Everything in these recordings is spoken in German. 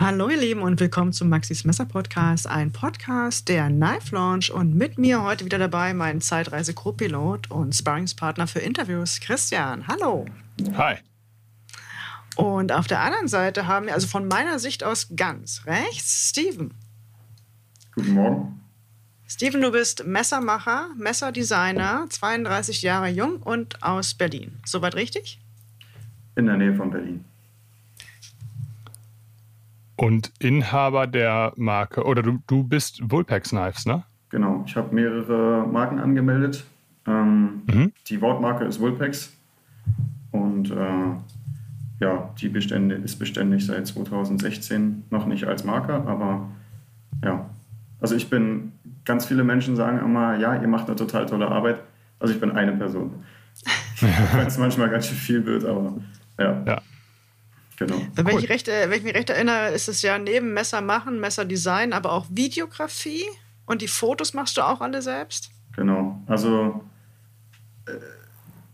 Hallo ihr Lieben und willkommen zum Maxis Messer Podcast, ein Podcast der Knife Launch und mit mir heute wieder dabei mein Zeitreise-Co-Pilot und Sparringspartner für Interviews, Christian. Hallo. Hi. Und auf der anderen Seite haben wir, also von meiner Sicht aus ganz rechts, Steven. Guten Morgen. Steven, du bist Messermacher, Messerdesigner, 32 Jahre jung und aus Berlin. Soweit richtig? In der Nähe von Berlin. Und Inhaber der Marke, oder du, du bist Vulpex Knives, ne? Genau, ich habe mehrere Marken angemeldet. Ähm, mhm. Die Wortmarke ist Vulpex und äh, ja, die Bestände ist beständig seit 2016, noch nicht als Marke, aber ja. Also ich bin, ganz viele Menschen sagen immer, ja, ihr macht eine total tolle Arbeit. Also ich bin eine Person. Wenn es manchmal ganz schön viel wird, aber ja. ja. Genau. Wenn, cool. ich recht, wenn ich mich recht erinnere, ist es ja neben Messer machen, Messer design, aber auch Videografie und die Fotos machst du auch alle selbst? Genau. Also äh,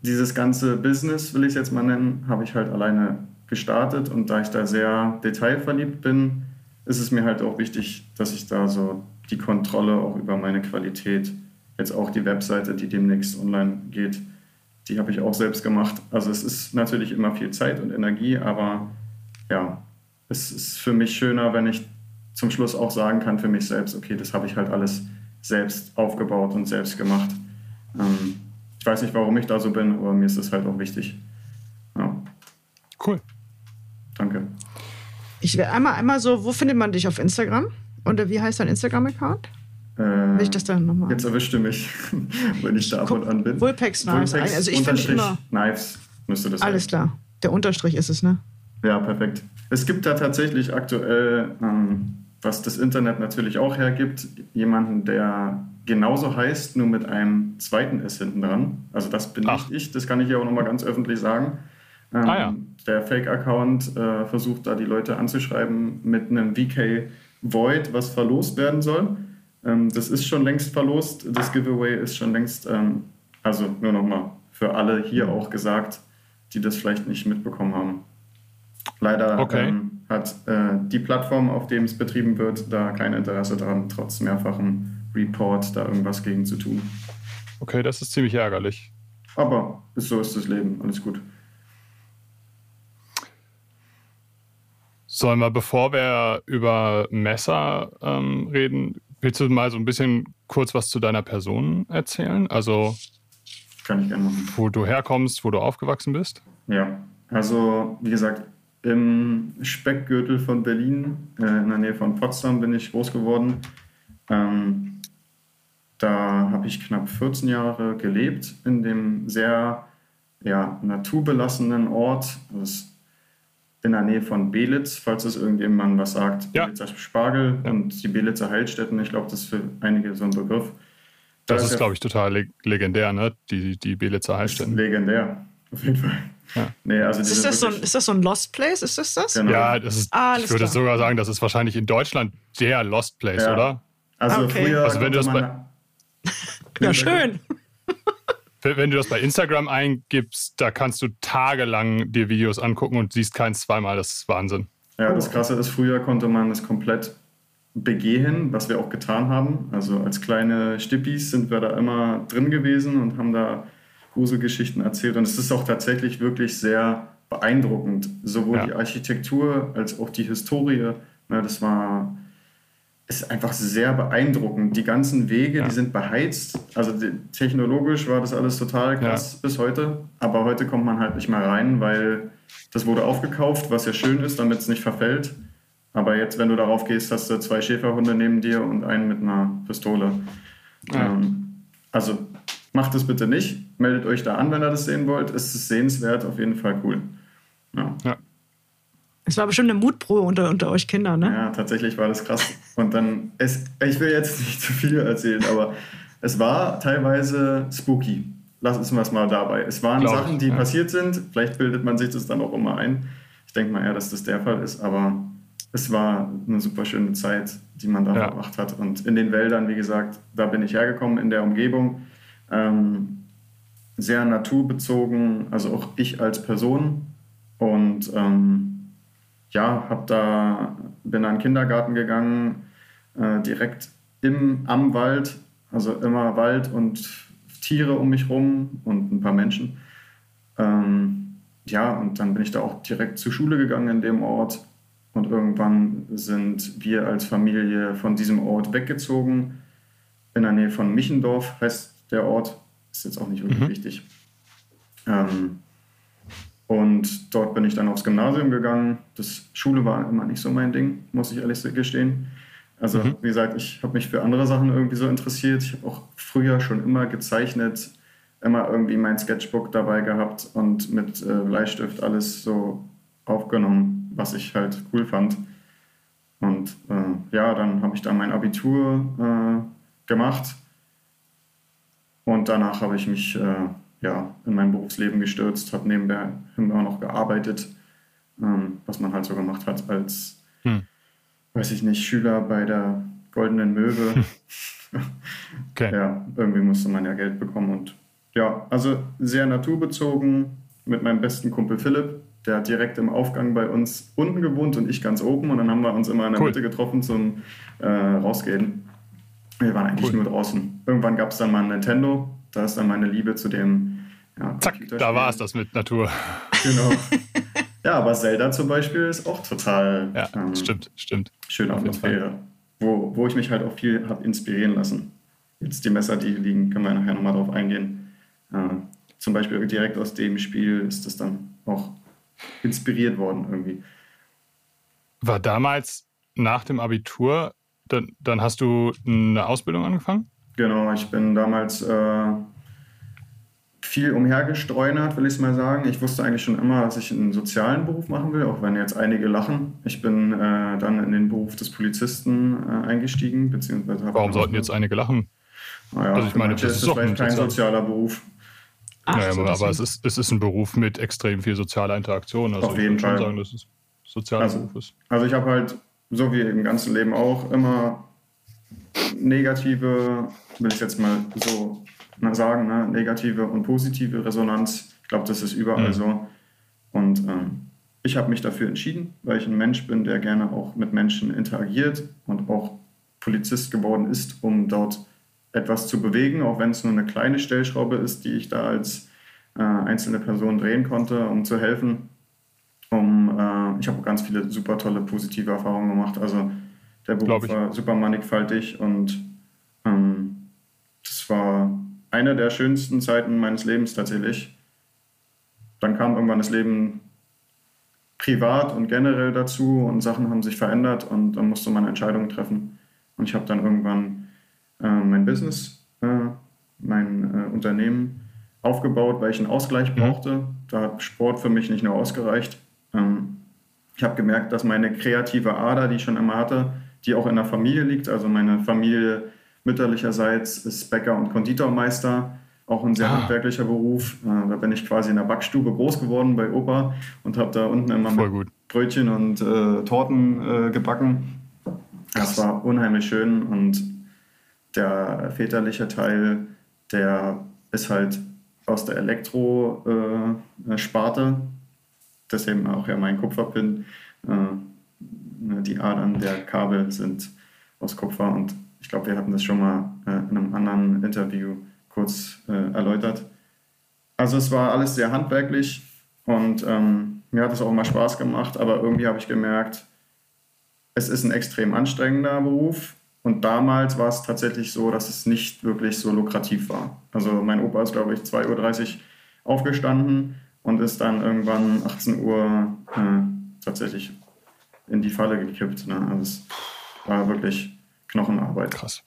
dieses ganze Business, will ich es jetzt mal nennen, habe ich halt alleine gestartet und da ich da sehr detailverliebt bin, ist es mir halt auch wichtig, dass ich da so die Kontrolle auch über meine Qualität, jetzt auch die Webseite, die demnächst online geht, die habe ich auch selbst gemacht. Also es ist natürlich immer viel Zeit und Energie, aber ja, es ist für mich schöner, wenn ich zum Schluss auch sagen kann für mich selbst, okay, das habe ich halt alles selbst aufgebaut und selbst gemacht. Ähm, ich weiß nicht, warum ich da so bin, aber mir ist das halt auch wichtig. Ja. Cool. Danke. Ich will einmal, einmal so, wo findet man dich auf Instagram? Oder wie heißt dein Instagram-Account? Äh, ich das dann nochmal? Jetzt erwischte mich, wenn ich da ab und an bin. Vulpex Knives. Vulpex also ich finde immer. Knives müsste das Alles sein. klar. Der Unterstrich ist es, ne? Ja, perfekt. Es gibt da tatsächlich aktuell, ähm, was das Internet natürlich auch hergibt, jemanden, der genauso heißt, nur mit einem zweiten S hinten dran. Also das bin Ach. nicht ich, das kann ich hier auch nochmal ganz öffentlich sagen. Ähm, ah, ja. Der Fake-Account äh, versucht da die Leute anzuschreiben mit einem VK Void, was verlost werden soll. Ähm, das ist schon längst verlost. Das Giveaway ist schon längst, ähm, also nur nochmal für alle hier auch gesagt, die das vielleicht nicht mitbekommen haben. Leider okay. ähm, hat äh, die Plattform, auf dem es betrieben wird, da kein Interesse daran, trotz mehrfachem Report da irgendwas gegen zu tun. Okay, das ist ziemlich ärgerlich. Aber so ist das Leben, alles gut. Sollen wir, bevor wir über Messer ähm, reden, Willst du mal so ein bisschen kurz was zu deiner Person erzählen? Also, kann ich gerne machen. Wo du herkommst, wo du aufgewachsen bist? Ja, also wie gesagt, im Speckgürtel von Berlin, äh, in der Nähe von Potsdam, bin ich groß geworden. Ähm, da habe ich knapp 14 Jahre gelebt in dem sehr ja, naturbelassenen Ort. Das in der Nähe von Belitz, falls es irgendjemand was sagt. Ja. Belitzer Spargel ja. und die Belitzer Heilstätten. Ich glaube, das ist für einige so ein Begriff. Das, das ist, glaube ich, total leg legendär, ne? Die, die Belitzer Heilstätten. Legendär, auf jeden Fall. Ja. Nee, also ist, das so ein, ist das so ein Lost Place? Ist das das? Genau. Ja, das ist, ah, ich würde klar. sogar sagen, das ist wahrscheinlich in Deutschland der Lost Place, ja. oder? Also okay. früher. Also wenn du das bei. ja, schön wenn du das bei Instagram eingibst, da kannst du tagelang dir Videos angucken und siehst keins zweimal. Das ist Wahnsinn. Ja, das Krasse ist, früher konnte man es komplett begehen, was wir auch getan haben. Also als kleine Stippis sind wir da immer drin gewesen und haben da Gruselgeschichten erzählt. Und es ist auch tatsächlich wirklich sehr beeindruckend. Sowohl ja. die Architektur als auch die Historie. Ne, das war ist einfach sehr beeindruckend. Die ganzen Wege, ja. die sind beheizt. Also die, technologisch war das alles total krass ja. bis heute. Aber heute kommt man halt nicht mehr rein, weil das wurde aufgekauft, was ja schön ist, damit es nicht verfällt. Aber jetzt, wenn du darauf gehst, hast du zwei Schäferhunde neben dir und einen mit einer Pistole. Ja. Ähm, also macht es bitte nicht. Meldet euch da an, wenn ihr das sehen wollt. Es ist sehenswert, auf jeden Fall cool. Ja. Es war bestimmt eine Mutprobe unter, unter euch Kindern, ne? Ja, tatsächlich war das krass. Und dann, es, ich will jetzt nicht zu viel erzählen, aber es war teilweise spooky. Lass uns mal dabei. Es waren Glaub Sachen, die ja. passiert sind. Vielleicht bildet man sich das dann auch immer ein. Ich denke mal eher, dass das der Fall ist, aber es war eine super schöne Zeit, die man da ja. verbracht hat. Und in den Wäldern, wie gesagt, da bin ich hergekommen, in der Umgebung. Ähm, sehr naturbezogen, also auch ich als Person. Und ähm, ja, habe da bin an den Kindergarten gegangen, äh, direkt im, am Wald, also immer Wald und Tiere um mich rum und ein paar Menschen. Ähm, ja, und dann bin ich da auch direkt zur Schule gegangen in dem Ort. Und irgendwann sind wir als Familie von diesem Ort weggezogen. In der Nähe von Michendorf heißt der Ort. Ist jetzt auch nicht wirklich mhm. wichtig. Ähm, und dort bin ich dann aufs Gymnasium gegangen. Das Schule war immer nicht so mein Ding, muss ich ehrlich gestehen. Also, mhm. wie gesagt, ich habe mich für andere Sachen irgendwie so interessiert. Ich habe auch früher schon immer gezeichnet, immer irgendwie mein Sketchbook dabei gehabt und mit äh, Bleistift alles so aufgenommen, was ich halt cool fand. Und äh, ja, dann habe ich da mein Abitur äh, gemacht und danach habe ich mich äh, ja, in mein Berufsleben gestürzt, habe nebenbei immer noch gearbeitet, ähm, was man halt so gemacht hat als, hm. Weiß ich nicht, Schüler bei der Goldenen Möwe. okay. Ja, irgendwie musste man ja Geld bekommen und ja, also sehr naturbezogen mit meinem besten Kumpel Philipp. Der hat direkt im Aufgang bei uns unten gewohnt und ich ganz oben. Und dann haben wir uns immer in der cool. Mitte getroffen zum äh, Rausgehen. Wir waren eigentlich cool. nur draußen. Irgendwann gab es dann mal ein Nintendo. Da ist dann meine Liebe zu dem. Ja, Zack, da war es das mit Natur. Genau. ja, aber Zelda zum Beispiel ist auch total. Ja, ähm, stimmt, stimmt. Schöne Atmosphäre. Wo, wo ich mich halt auch viel habe inspirieren lassen. Jetzt die Messer, die hier liegen, können wir nachher nochmal drauf eingehen. Äh, zum Beispiel direkt aus dem Spiel ist das dann auch inspiriert worden irgendwie. War damals nach dem Abitur, dann, dann hast du eine Ausbildung angefangen? Genau, ich bin damals äh, viel umhergestreunert, will ich es mal sagen. Ich wusste eigentlich schon immer, dass ich einen sozialen Beruf machen will, auch wenn jetzt einige lachen. Ich bin äh, dann in den Beruf des Polizisten äh, eingestiegen, beziehungsweise Warum sollten jetzt einige lachen? Naja, also ich meine, das ist, ist kein sozial sozialer Beruf. Ach, naja, so aber es ist, es ist ein Beruf mit extrem viel sozialer Interaktion. Also Auf jeden ich Fall. schon sagen, dass es sozialer also, Beruf ist. Also ich habe halt, so wie im ganzen Leben auch, immer negative, will ich jetzt mal so sagen, ne? negative und positive Resonanz. Ich glaube, das ist überall mhm. so. Und ähm, ich habe mich dafür entschieden, weil ich ein Mensch bin, der gerne auch mit Menschen interagiert und auch Polizist geworden ist, um dort etwas zu bewegen, auch wenn es nur eine kleine Stellschraube ist, die ich da als äh, einzelne Person drehen konnte, um zu helfen. Um, äh, ich habe ganz viele super tolle positive Erfahrungen gemacht. Also der Beruf war super mannigfaltig und ähm, das war eine der schönsten Zeiten meines Lebens tatsächlich. Dann kam irgendwann das Leben privat und generell dazu und Sachen haben sich verändert und dann musste man Entscheidungen treffen. Und ich habe dann irgendwann äh, mein Business, äh, mein äh, Unternehmen aufgebaut, weil ich einen Ausgleich mhm. brauchte. Da hat Sport für mich nicht nur ausgereicht. Ähm, ich habe gemerkt, dass meine kreative Ader, die ich schon immer hatte, die auch in der Familie liegt, also meine Familie mütterlicherseits ist Bäcker und Konditormeister, auch ein sehr ah. handwerklicher Beruf. Äh, da bin ich quasi in der Backstube groß geworden bei Opa und habe da unten immer Brötchen und äh, Torten äh, gebacken. Das war unheimlich schön und der väterliche Teil, der ist halt aus der Elektro-Sparte, äh, deswegen auch ja mein Kupferpin. Äh, die Adern der Kabel sind aus Kupfer und ich glaube, wir hatten das schon mal äh, in einem anderen Interview kurz äh, erläutert. Also es war alles sehr handwerklich und ähm, mir hat es auch immer Spaß gemacht, aber irgendwie habe ich gemerkt, es ist ein extrem anstrengender Beruf und damals war es tatsächlich so, dass es nicht wirklich so lukrativ war. Also mein Opa ist, glaube ich, 2.30 Uhr aufgestanden und ist dann irgendwann 18 Uhr äh, tatsächlich in die Falle gekippt. Ne? Also es war wirklich Knochenarbeit. Krass.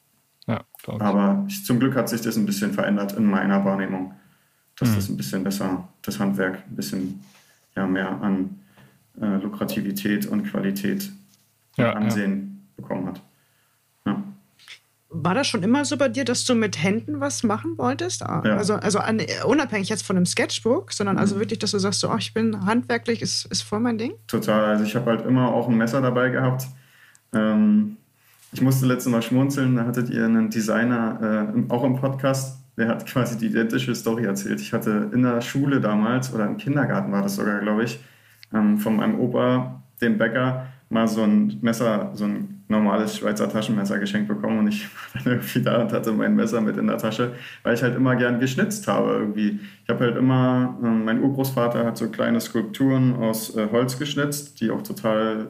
Ja, Aber ich, zum Glück hat sich das ein bisschen verändert in meiner Wahrnehmung, dass mhm. das ein bisschen besser, das Handwerk ein bisschen ja, mehr an äh, Lukrativität und Qualität und ja, Ansehen ja. bekommen hat. War das schon immer so bei dir, dass du mit Händen was machen wolltest? Ja. Also, also an, unabhängig jetzt von einem Sketchbook, sondern also mhm. also wirklich, dass du sagst, so, oh, ich bin handwerklich, ist, ist voll mein Ding? Total. Also ich habe halt immer auch ein Messer dabei gehabt. Ähm, ich musste letztes Mal schmunzeln, da hattet ihr einen Designer äh, auch im Podcast, der hat quasi die identische Story erzählt. Ich hatte in der Schule damals, oder im Kindergarten war das sogar, glaube ich, ähm, von meinem Opa, dem Bäcker, mal so ein Messer, so ein normales Schweizer Taschenmesser geschenkt bekommen und ich war dann irgendwie da und hatte mein Messer mit in der Tasche, weil ich halt immer gern geschnitzt habe irgendwie. Ich habe halt immer, äh, mein Urgroßvater hat so kleine Skulpturen aus äh, Holz geschnitzt, die auch total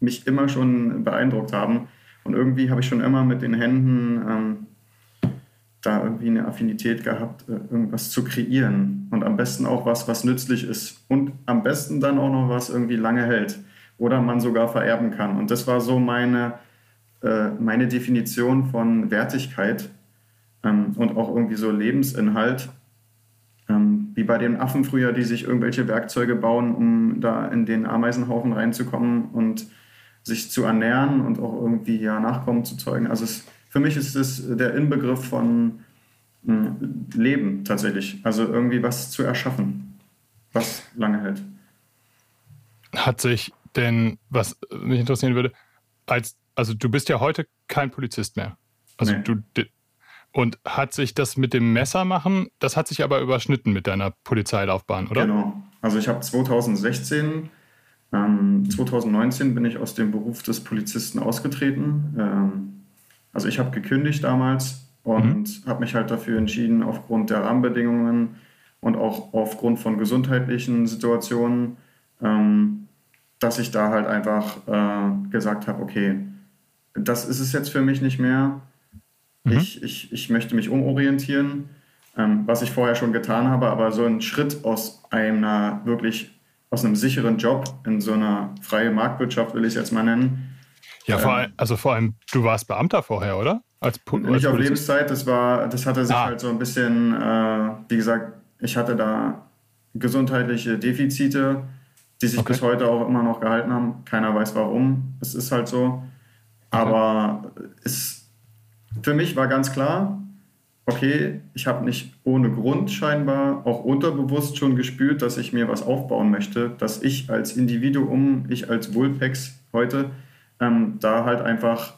mich immer schon beeindruckt haben. Und irgendwie habe ich schon immer mit den Händen ähm, da irgendwie eine Affinität gehabt, äh, irgendwas zu kreieren. Und am besten auch was, was nützlich ist. Und am besten dann auch noch was irgendwie lange hält oder man sogar vererben kann. Und das war so meine, äh, meine Definition von Wertigkeit ähm, und auch irgendwie so Lebensinhalt. Ähm, wie bei den Affen früher, die sich irgendwelche Werkzeuge bauen, um da in den Ameisenhaufen reinzukommen und sich zu ernähren und auch irgendwie ja Nachkommen zu zeugen. Also es, für mich ist es der Inbegriff von mh, hm, Leben tatsächlich. Also irgendwie was zu erschaffen, was lange hält. Hat sich denn, was mich interessieren würde, als, also du bist ja heute kein Polizist mehr. Also nee. du und hat sich das mit dem Messer machen, das hat sich aber überschnitten mit deiner Polizeilaufbahn, oder? Genau. Also ich habe 2016 ähm, 2019 bin ich aus dem Beruf des Polizisten ausgetreten. Ähm, also ich habe gekündigt damals und mhm. habe mich halt dafür entschieden, aufgrund der Rahmenbedingungen und auch aufgrund von gesundheitlichen Situationen, ähm, dass ich da halt einfach äh, gesagt habe, okay, das ist es jetzt für mich nicht mehr. Mhm. Ich, ich, ich möchte mich umorientieren, ähm, was ich vorher schon getan habe, aber so ein Schritt aus einer wirklich aus einem sicheren Job in so einer freien Marktwirtschaft, will ich es jetzt mal nennen. Ja, vor ähm, allem, also vor allem, du warst Beamter vorher, oder? Als, als nicht auf Lebenszeit, das war, das hatte sich ah. halt so ein bisschen, äh, wie gesagt, ich hatte da gesundheitliche Defizite, die sich okay. bis heute auch immer noch gehalten haben. Keiner weiß warum. Es ist halt so. Aber okay. es, für mich war ganz klar, okay, ich habe nicht ohne Grund scheinbar auch unterbewusst schon gespürt, dass ich mir was aufbauen möchte, dass ich als Individuum, ich als Vulpex heute, ähm, da halt einfach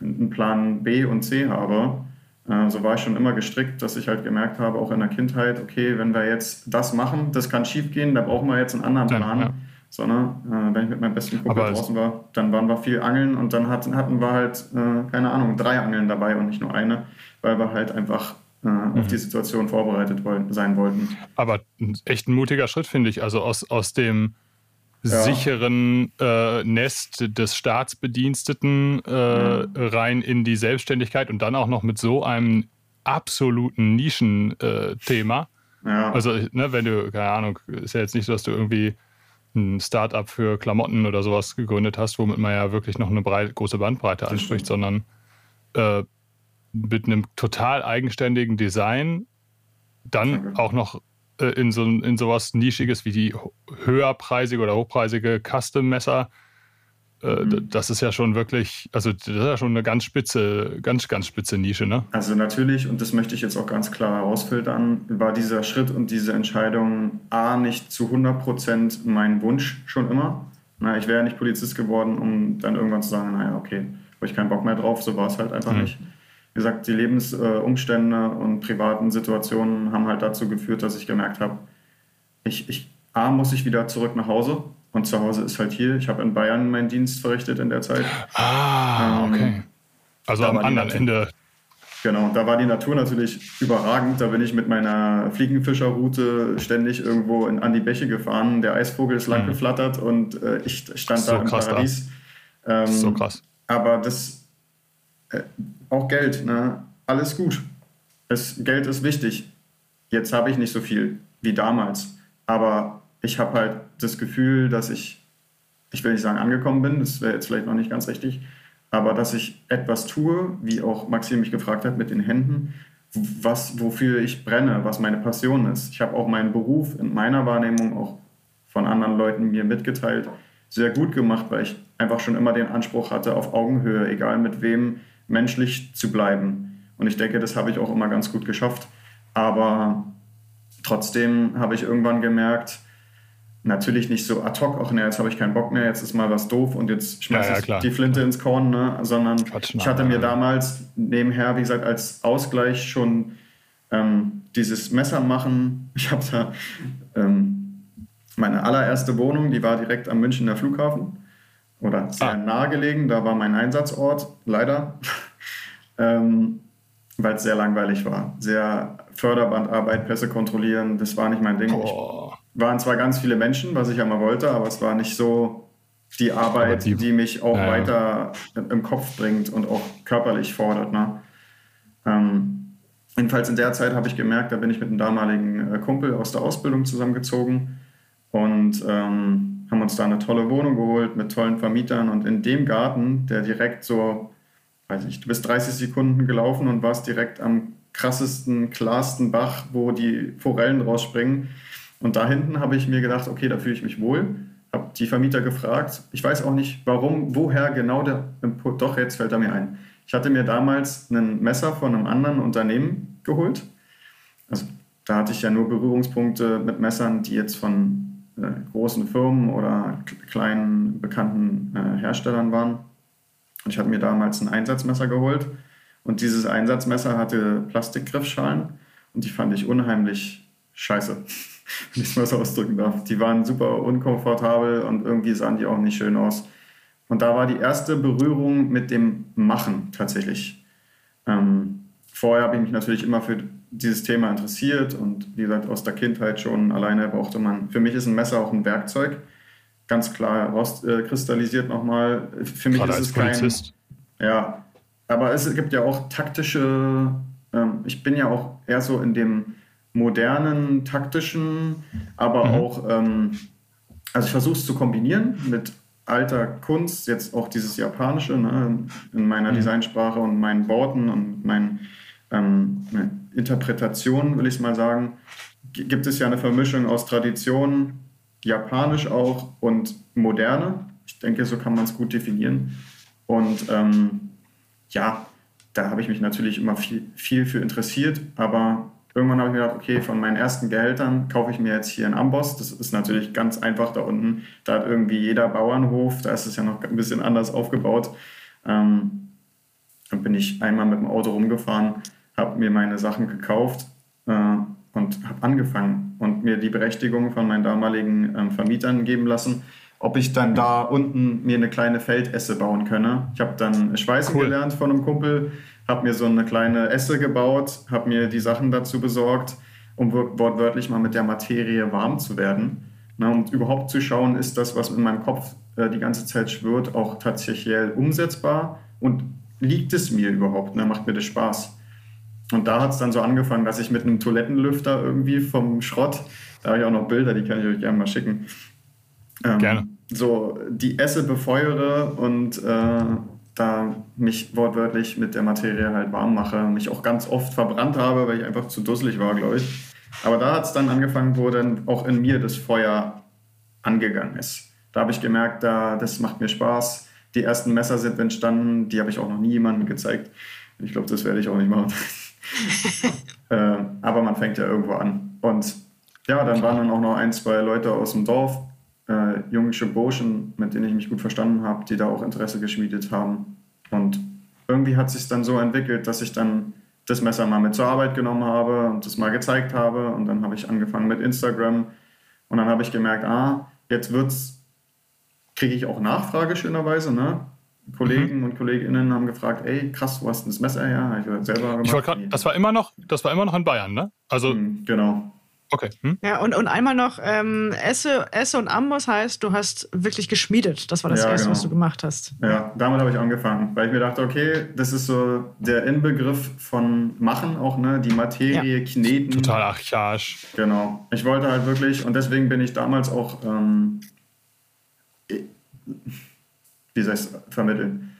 einen Plan B und C habe. Äh, so war ich schon immer gestrickt, dass ich halt gemerkt habe, auch in der Kindheit, okay, wenn wir jetzt das machen, das kann schief gehen, da brauchen wir jetzt einen anderen Plan. Ja, ja. Sondern äh, wenn ich mit meinem besten Kumpel Aber draußen war, dann waren wir viel angeln und dann hatten, hatten wir halt, äh, keine Ahnung, drei Angeln dabei und nicht nur eine weil wir halt einfach äh, mhm. auf die Situation vorbereitet wollen, sein wollten. Aber echt ein mutiger Schritt, finde ich. Also aus, aus dem ja. sicheren äh, Nest des Staatsbediensteten äh, mhm. rein in die Selbstständigkeit und dann auch noch mit so einem absoluten Nischenthema. Ja. Also, ne, wenn du, keine Ahnung, ist ja jetzt nicht so, dass du irgendwie ein Startup für Klamotten oder sowas gegründet hast, womit man ja wirklich noch eine breit, große Bandbreite anspricht, sondern äh, mit einem total eigenständigen Design, dann auch noch äh, in, so, in sowas Nischiges wie die höherpreisige oder hochpreisige Custom-Messer. Äh, mhm. Das ist ja schon wirklich, also das ist ja schon eine ganz spitze, ganz, ganz spitze Nische, ne? Also natürlich, und das möchte ich jetzt auch ganz klar herausfiltern, war dieser Schritt und diese Entscheidung A nicht zu 100% mein Wunsch schon immer. Na, ich wäre ja nicht Polizist geworden, um dann irgendwann zu sagen, naja, okay, habe ich keinen Bock mehr drauf, so war es halt einfach mhm. nicht wie gesagt, die Lebensumstände und privaten Situationen haben halt dazu geführt, dass ich gemerkt habe, ich, ich, A, muss ich wieder zurück nach Hause. Und zu Hause ist halt hier. Ich habe in Bayern meinen Dienst verrichtet in der Zeit. Ah, ähm, okay. Also am anderen Ende. Genau, da war die Natur natürlich überragend. Da bin ich mit meiner Fliegenfischerroute ständig irgendwo in, an die Bäche gefahren. Der Eisvogel ist lang mhm. geflattert und äh, ich stand so da im Paradies. Ähm, so krass. Aber das, äh, auch Geld, ne? alles gut. Es, Geld ist wichtig. Jetzt habe ich nicht so viel wie damals, aber ich habe halt das Gefühl, dass ich, ich will nicht sagen angekommen bin, das wäre jetzt vielleicht noch nicht ganz richtig, aber dass ich etwas tue, wie auch Maxim mich gefragt hat mit den Händen, was, wofür ich brenne, was meine Passion ist. Ich habe auch meinen Beruf in meiner Wahrnehmung auch von anderen Leuten mir mitgeteilt, sehr gut gemacht, weil ich einfach schon immer den Anspruch hatte, auf Augenhöhe, egal mit wem menschlich zu bleiben. Und ich denke, das habe ich auch immer ganz gut geschafft. Aber trotzdem habe ich irgendwann gemerkt, natürlich nicht so ad hoc, ach ne, jetzt habe ich keinen Bock mehr, jetzt ist mal was doof und jetzt schmeiße ja, ja, ich die Flinte ins Korn, ne? sondern Quatsch, ich hatte mir damals nebenher, wie gesagt, als Ausgleich schon ähm, dieses Messer machen. Ich habe da ähm, meine allererste Wohnung, die war direkt am Münchner Flughafen. oder sehr ah. nahe gelegen. Da war mein Einsatzort, leider, ähm, weil es sehr langweilig war. Sehr Förderbandarbeit, Pässe kontrollieren, das war nicht mein Ding. Oh. Waren zwar ganz viele Menschen, was ich ja mal wollte, aber es war nicht so die Arbeit, die, die, mich auch ja. weiter im Kopf bringt und auch körperlich fordert. Ne? Ähm, jedenfalls in der Zeit habe ich gemerkt, da bin ich mit einem damaligen äh, Kumpel aus der Ausbildung zusammengezogen und ähm, haben uns da eine tolle Wohnung geholt mit tollen Vermietern und in dem Garten, der direkt so, weiß ich, du bist 30 Sekunden gelaufen und warst direkt am krassesten, klarsten Bach, wo die Forellen rausspringen. Und da hinten habe ich mir gedacht, okay, da fühle ich mich wohl. Habe die Vermieter gefragt. Ich weiß auch nicht, warum, woher genau der Input. Doch, jetzt fällt er mir ein. Ich hatte mir damals ein Messer von einem anderen Unternehmen geholt. Also da hatte ich ja nur Berührungspunkte mit Messern, die jetzt von äh, großen Firmen oder kleinen bekannten äh, Herstellern waren. Und ich hatte mir damals ein Einsatzmesser geholt und dieses Einsatzmesser hatte Plastikgriffschalen und die fand ich unheimlich scheiße, wenn ich es mal so ausdrücken darf. Die waren super unkomfortabel und irgendwie sahen die auch nicht schön aus. Und da war die erste Berührung mit dem Machen tatsächlich. Ähm, vorher habe ich mich natürlich immer für dieses Thema interessiert und wie gesagt, aus der Kindheit schon alleine brauchte man, für mich ist ein Messer auch ein Werkzeug, ganz klar rauskristallisiert äh, nochmal. Für mich Gerade ist es kein. Polizist. Ja, aber es gibt ja auch taktische, ähm, ich bin ja auch eher so in dem modernen, taktischen, aber mhm. auch, ähm, also ich versuche es zu kombinieren mit alter Kunst, jetzt auch dieses Japanische ne, in meiner mhm. Designsprache und meinen Worten und meinen ähm, Interpretationen, will ich mal sagen, gibt es ja eine Vermischung aus Tradition, Japanisch auch und Moderne. Ich denke, so kann man es gut definieren. Und ähm, ja, da habe ich mich natürlich immer viel, viel für interessiert, aber irgendwann habe ich mir gedacht, okay, von meinen ersten Gehältern kaufe ich mir jetzt hier einen Amboss. Das ist natürlich ganz einfach da unten. Da hat irgendwie jeder Bauernhof, da ist es ja noch ein bisschen anders aufgebaut. Ähm, dann bin ich einmal mit dem Auto rumgefahren, habe mir meine Sachen gekauft äh, und habe angefangen und mir die Berechtigung von meinen damaligen ähm, Vermietern geben lassen, ob ich dann da unten mir eine kleine Feldesse bauen könne. Ich habe dann Schweißen cool. gelernt von einem Kumpel, habe mir so eine kleine Esse gebaut, habe mir die Sachen dazu besorgt, um wortwörtlich mal mit der Materie warm zu werden. Na, und überhaupt zu schauen, ist das, was in meinem Kopf äh, die ganze Zeit schwirrt, auch tatsächlich umsetzbar und liegt es mir überhaupt? Ne? Macht mir das Spaß? Und da hat es dann so angefangen, dass ich mit einem Toilettenlüfter irgendwie vom Schrott, da habe ich auch noch Bilder, die kann ich euch gerne mal schicken, ähm, Gerne. So die Esse befeuere und äh, da mich wortwörtlich mit der Materie halt warm mache. Mich auch ganz oft verbrannt habe, weil ich einfach zu dusselig war, glaube ich. Aber da hat es dann angefangen, wo dann auch in mir das Feuer angegangen ist. Da habe ich gemerkt, da, das macht mir Spaß. Die ersten Messer sind entstanden, die habe ich auch noch nie jemandem gezeigt. Ich glaube, das werde ich auch nicht machen. äh, aber man fängt ja irgendwo an. Und ja, dann waren dann auch noch ein, zwei Leute aus dem Dorf, äh, jungische Burschen, mit denen ich mich gut verstanden habe, die da auch Interesse geschmiedet haben. Und irgendwie hat sich dann so entwickelt, dass ich dann das Messer mal mit zur Arbeit genommen habe und das mal gezeigt habe. Und dann habe ich angefangen mit Instagram. Und dann habe ich gemerkt, ah, jetzt wird's, kriege ich auch Nachfrage schönerweise, ne? Kollegen mhm. und Kolleginnen haben gefragt, ey, krass, wo hast du das Messer her? Ich selber gemacht. Ich grad, das war immer noch, das war immer noch in Bayern, ne? Also mhm, genau. Okay. Hm? Ja, und, und einmal noch, ähm, Esse, Esse und Amboss heißt, du hast wirklich geschmiedet. Das war das ja, Erste, genau. was du gemacht hast. Ja, damit habe ich angefangen, weil ich mir dachte, okay, das ist so der Inbegriff von Machen auch, ne? Die Materie ja. kneten. Total archaisch. Genau. Ich wollte halt wirklich, und deswegen bin ich damals auch, ähm, wie soll ich es vermitteln?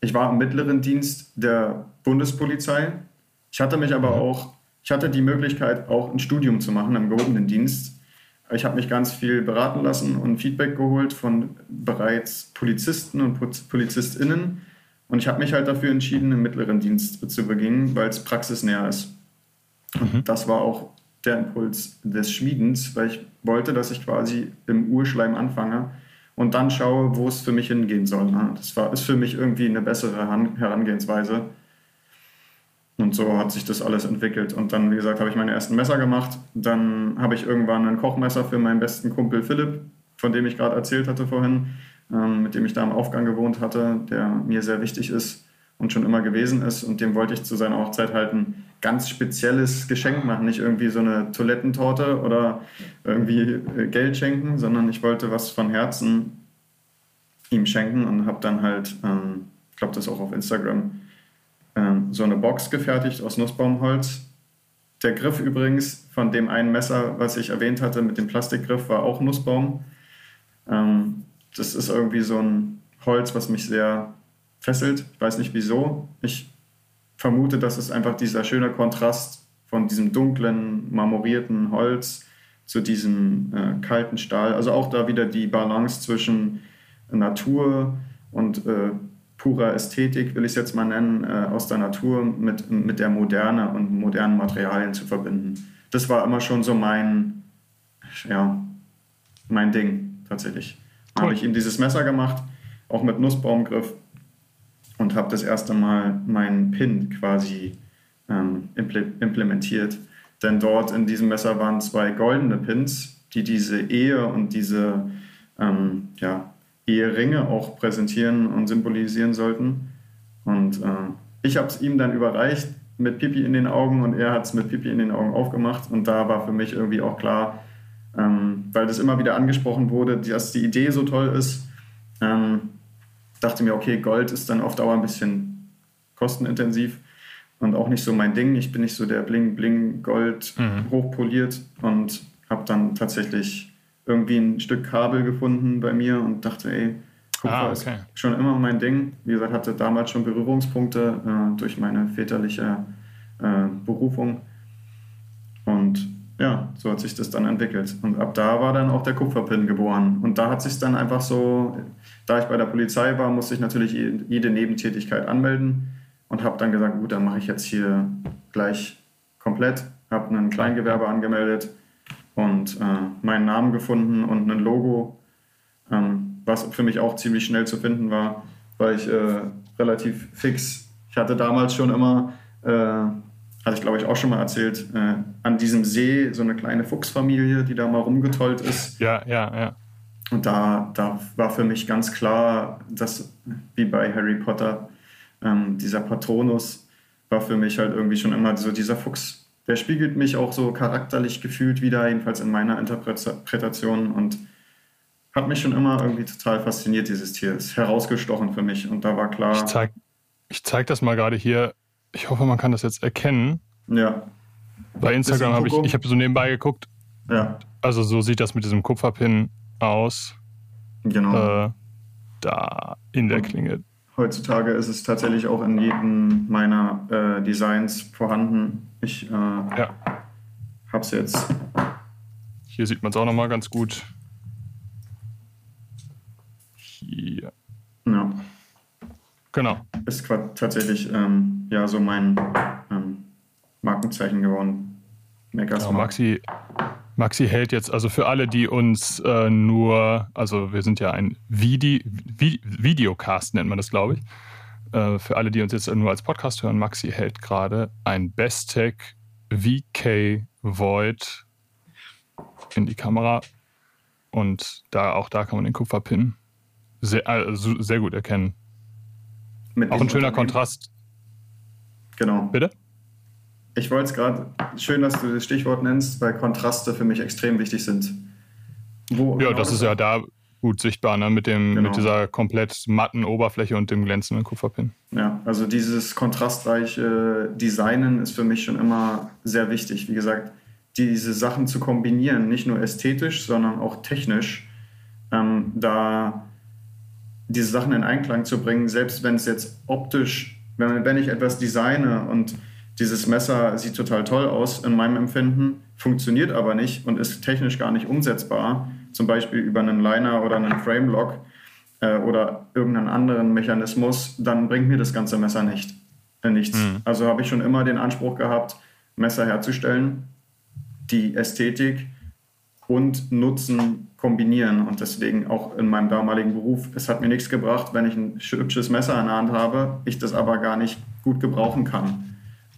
Ich war im mittleren Dienst der Bundespolizei. Ich hatte mich aber mhm. auch ich hatte die Möglichkeit, auch ein Studium zu machen im gehobenen Dienst. Ich habe mich ganz viel beraten lassen und Feedback geholt von bereits Polizisten und Polizistinnen. Und ich habe mich halt dafür entschieden, im mittleren Dienst zu beginnen, weil es praxisnäher ist. Mhm. Das war auch der Impuls des Schmiedens, weil ich wollte, dass ich quasi im Urschleim anfange und dann schaue, wo es für mich hingehen soll. Das war, ist für mich irgendwie eine bessere Herangehensweise. Und so hat sich das alles entwickelt. Und dann, wie gesagt, habe ich meine ersten Messer gemacht. Dann habe ich irgendwann ein Kochmesser für meinen besten Kumpel Philipp, von dem ich gerade erzählt hatte vorhin, ähm, mit dem ich da im Aufgang gewohnt hatte, der mir sehr wichtig ist und schon immer gewesen ist. Und dem wollte ich zu seiner Hochzeit halt ein ganz spezielles Geschenk machen. Nicht irgendwie so eine Toilettentorte oder irgendwie äh, Geld schenken, sondern ich wollte was von Herzen ihm schenken und habe dann halt, ähm, ich glaube das auch auf Instagram, so eine Box gefertigt aus Nussbaumholz. Der Griff übrigens von dem einen Messer, was ich erwähnt hatte, mit dem Plastikgriff, war auch Nussbaum. Ähm, das ist irgendwie so ein Holz, was mich sehr fesselt. Ich weiß nicht wieso. Ich vermute, dass es einfach dieser schöne Kontrast von diesem dunklen, marmorierten Holz zu diesem äh, kalten Stahl. Also auch da wieder die Balance zwischen Natur und äh, purer Ästhetik, will ich es jetzt mal nennen, äh, aus der Natur mit, mit der Moderne und modernen Materialien zu verbinden. Das war immer schon so mein, ja, mein Ding tatsächlich. Cool. Habe ich ihm dieses Messer gemacht, auch mit Nussbaumgriff und habe das erste Mal meinen Pin quasi ähm, implementiert. Denn dort in diesem Messer waren zwei goldene Pins, die diese Ehe und diese ähm, ja, Eheringe auch präsentieren und symbolisieren sollten. Und äh, ich habe es ihm dann überreicht mit Pipi in den Augen und er hat es mit Pipi in den Augen aufgemacht. Und da war für mich irgendwie auch klar, ähm, weil das immer wieder angesprochen wurde, dass die Idee so toll ist, ähm, dachte mir, okay, Gold ist dann auf Dauer ein bisschen kostenintensiv und auch nicht so mein Ding. Ich bin nicht so der Bling-Bling-Gold mhm. hochpoliert und habe dann tatsächlich irgendwie ein Stück Kabel gefunden bei mir und dachte, ey, Kupfer ah, okay. ist schon immer mein Ding. Wie gesagt, hatte damals schon Berührungspunkte äh, durch meine väterliche äh, Berufung. Und ja, so hat sich das dann entwickelt. Und ab da war dann auch der Kupferpin geboren. Und da hat sich dann einfach so, da ich bei der Polizei war, musste ich natürlich jede Nebentätigkeit anmelden und habe dann gesagt, gut, dann mache ich jetzt hier gleich komplett. Habe ein Kleingewerbe angemeldet und äh, meinen Namen gefunden und ein Logo, ähm, was für mich auch ziemlich schnell zu finden war, weil ich äh, relativ fix, ich hatte damals schon immer, äh, hatte ich glaube ich auch schon mal erzählt, äh, an diesem See so eine kleine Fuchsfamilie, die da mal rumgetollt ist. Ja, ja, ja. Und da, da war für mich ganz klar, dass wie bei Harry Potter, ähm, dieser Patronus war für mich halt irgendwie schon immer so dieser Fuchs der spiegelt mich auch so charakterlich gefühlt wieder, jedenfalls in meiner Interpretation und hat mich schon immer irgendwie total fasziniert, dieses Tier. Ist herausgestochen für mich und da war klar. Ich zeig, ich zeig das mal gerade hier. Ich hoffe, man kann das jetzt erkennen. Ja. Bei Instagram habe ich, ich habe so nebenbei geguckt. Ja. Also so sieht das mit diesem Kupferpin aus. Genau. Äh, da in der Klinge. Heutzutage ist es tatsächlich auch in jedem meiner äh, Designs vorhanden. Ich äh, ja. habe es jetzt. Hier sieht man es auch nochmal ganz gut. Hier. Ja. Genau. Ist tatsächlich ähm, ja so mein ähm, Markenzeichen geworden. Genau, Maxi, Maxi hält jetzt, also für alle, die uns äh, nur, also wir sind ja ein Vide Videocast, nennt man das, glaube ich. Äh, für alle, die uns jetzt nur als Podcast hören, Maxi hält gerade ein Bestech VK Void in die Kamera. Und da auch da kann man den Kupferpin sehr, also sehr gut erkennen. Mit auch ein schöner Kontrast. Genau. Bitte? Ich wollte es gerade, schön, dass du das Stichwort nennst, weil Kontraste für mich extrem wichtig sind. Wo ja, genau das ist ja da gut sichtbar, ne? mit, dem, genau. mit dieser komplett matten Oberfläche und dem glänzenden Kupferpin. Ja, also dieses kontrastreiche Designen ist für mich schon immer sehr wichtig. Wie gesagt, diese Sachen zu kombinieren, nicht nur ästhetisch, sondern auch technisch, ähm, da diese Sachen in Einklang zu bringen, selbst wenn es jetzt optisch, wenn, wenn ich etwas designe und dieses Messer sieht total toll aus in meinem Empfinden, funktioniert aber nicht und ist technisch gar nicht umsetzbar, zum Beispiel über einen Liner oder einen Frame-Lock äh, oder irgendeinen anderen Mechanismus, dann bringt mir das ganze Messer nicht, äh, nichts. Mhm. Also habe ich schon immer den Anspruch gehabt, Messer herzustellen, die Ästhetik und Nutzen kombinieren. Und deswegen auch in meinem damaligen Beruf, es hat mir nichts gebracht, wenn ich ein hübsches Messer in der Hand habe, ich das aber gar nicht gut gebrauchen kann.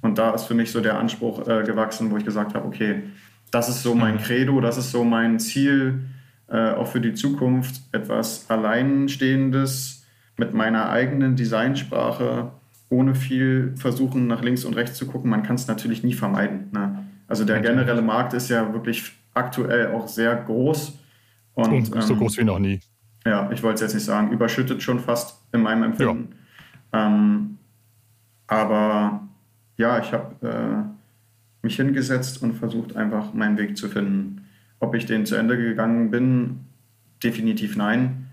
Und da ist für mich so der Anspruch äh, gewachsen, wo ich gesagt habe, okay, das ist so mein mhm. Credo, das ist so mein Ziel, äh, auch für die Zukunft etwas Alleinstehendes mit meiner eigenen Designsprache, ohne viel versuchen, nach links und rechts zu gucken. Man kann es natürlich nie vermeiden. Ne? Also der generelle Markt ist ja wirklich aktuell auch sehr groß. Und, und so ähm, groß wie noch nie. Ja, ich wollte es jetzt nicht sagen, überschüttet schon fast in meinem Empfinden. Ja. Ähm, aber ja, ich habe äh, mich hingesetzt und versucht einfach meinen Weg zu finden. Ob ich den zu Ende gegangen bin, definitiv nein.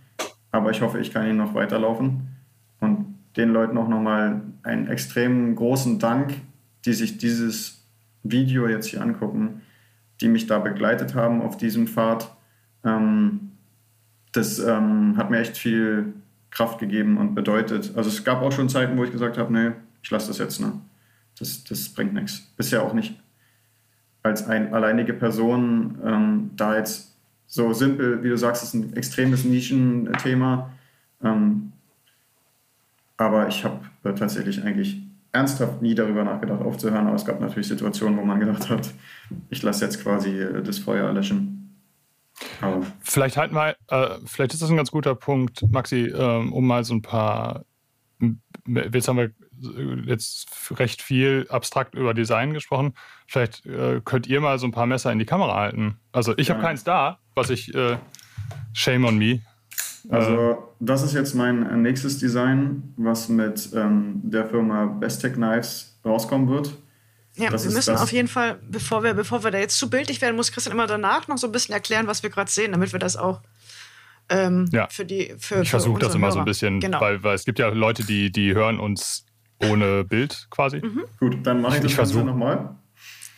Aber ich hoffe, ich kann ihn noch weiterlaufen. Und den Leuten auch nochmal einen extrem großen Dank, die sich dieses Video jetzt hier angucken, die mich da begleitet haben auf diesem Pfad. Ähm, das ähm, hat mir echt viel Kraft gegeben und bedeutet. Also es gab auch schon Zeiten, wo ich gesagt habe, nee, ich lasse das jetzt. Ne? Das, das bringt nichts. Ja auch nicht als ein, alleinige Person ähm, da jetzt so simpel, wie du sagst, ist ein extremes Nischenthema. Ähm, aber ich habe äh, tatsächlich eigentlich ernsthaft nie darüber nachgedacht, aufzuhören. Aber es gab natürlich Situationen, wo man gedacht hat, ich lasse jetzt quasi äh, das Feuer löschen. Aber vielleicht halt mal, äh, vielleicht ist das ein ganz guter Punkt, Maxi, ähm, um mal so ein paar. Jetzt haben wir jetzt recht viel abstrakt über Design gesprochen. Vielleicht äh, könnt ihr mal so ein paar Messer in die Kamera halten. Also ich ja. habe keins da, was ich äh, shame on me. Also das ist jetzt mein nächstes Design, was mit ähm, der Firma Bestech Knives rauskommen wird. Ja, das wir müssen auf jeden Fall, bevor wir, bevor wir da jetzt zu bildlich werden, muss Christian immer danach noch so ein bisschen erklären, was wir gerade sehen, damit wir das auch ähm, ja. für die für Ich versuche das immer Hörer. so ein bisschen, genau. weil, weil es gibt ja Leute, die, die hören uns ohne Bild quasi. Mhm. Gut, dann mache ich das Ganze nochmal.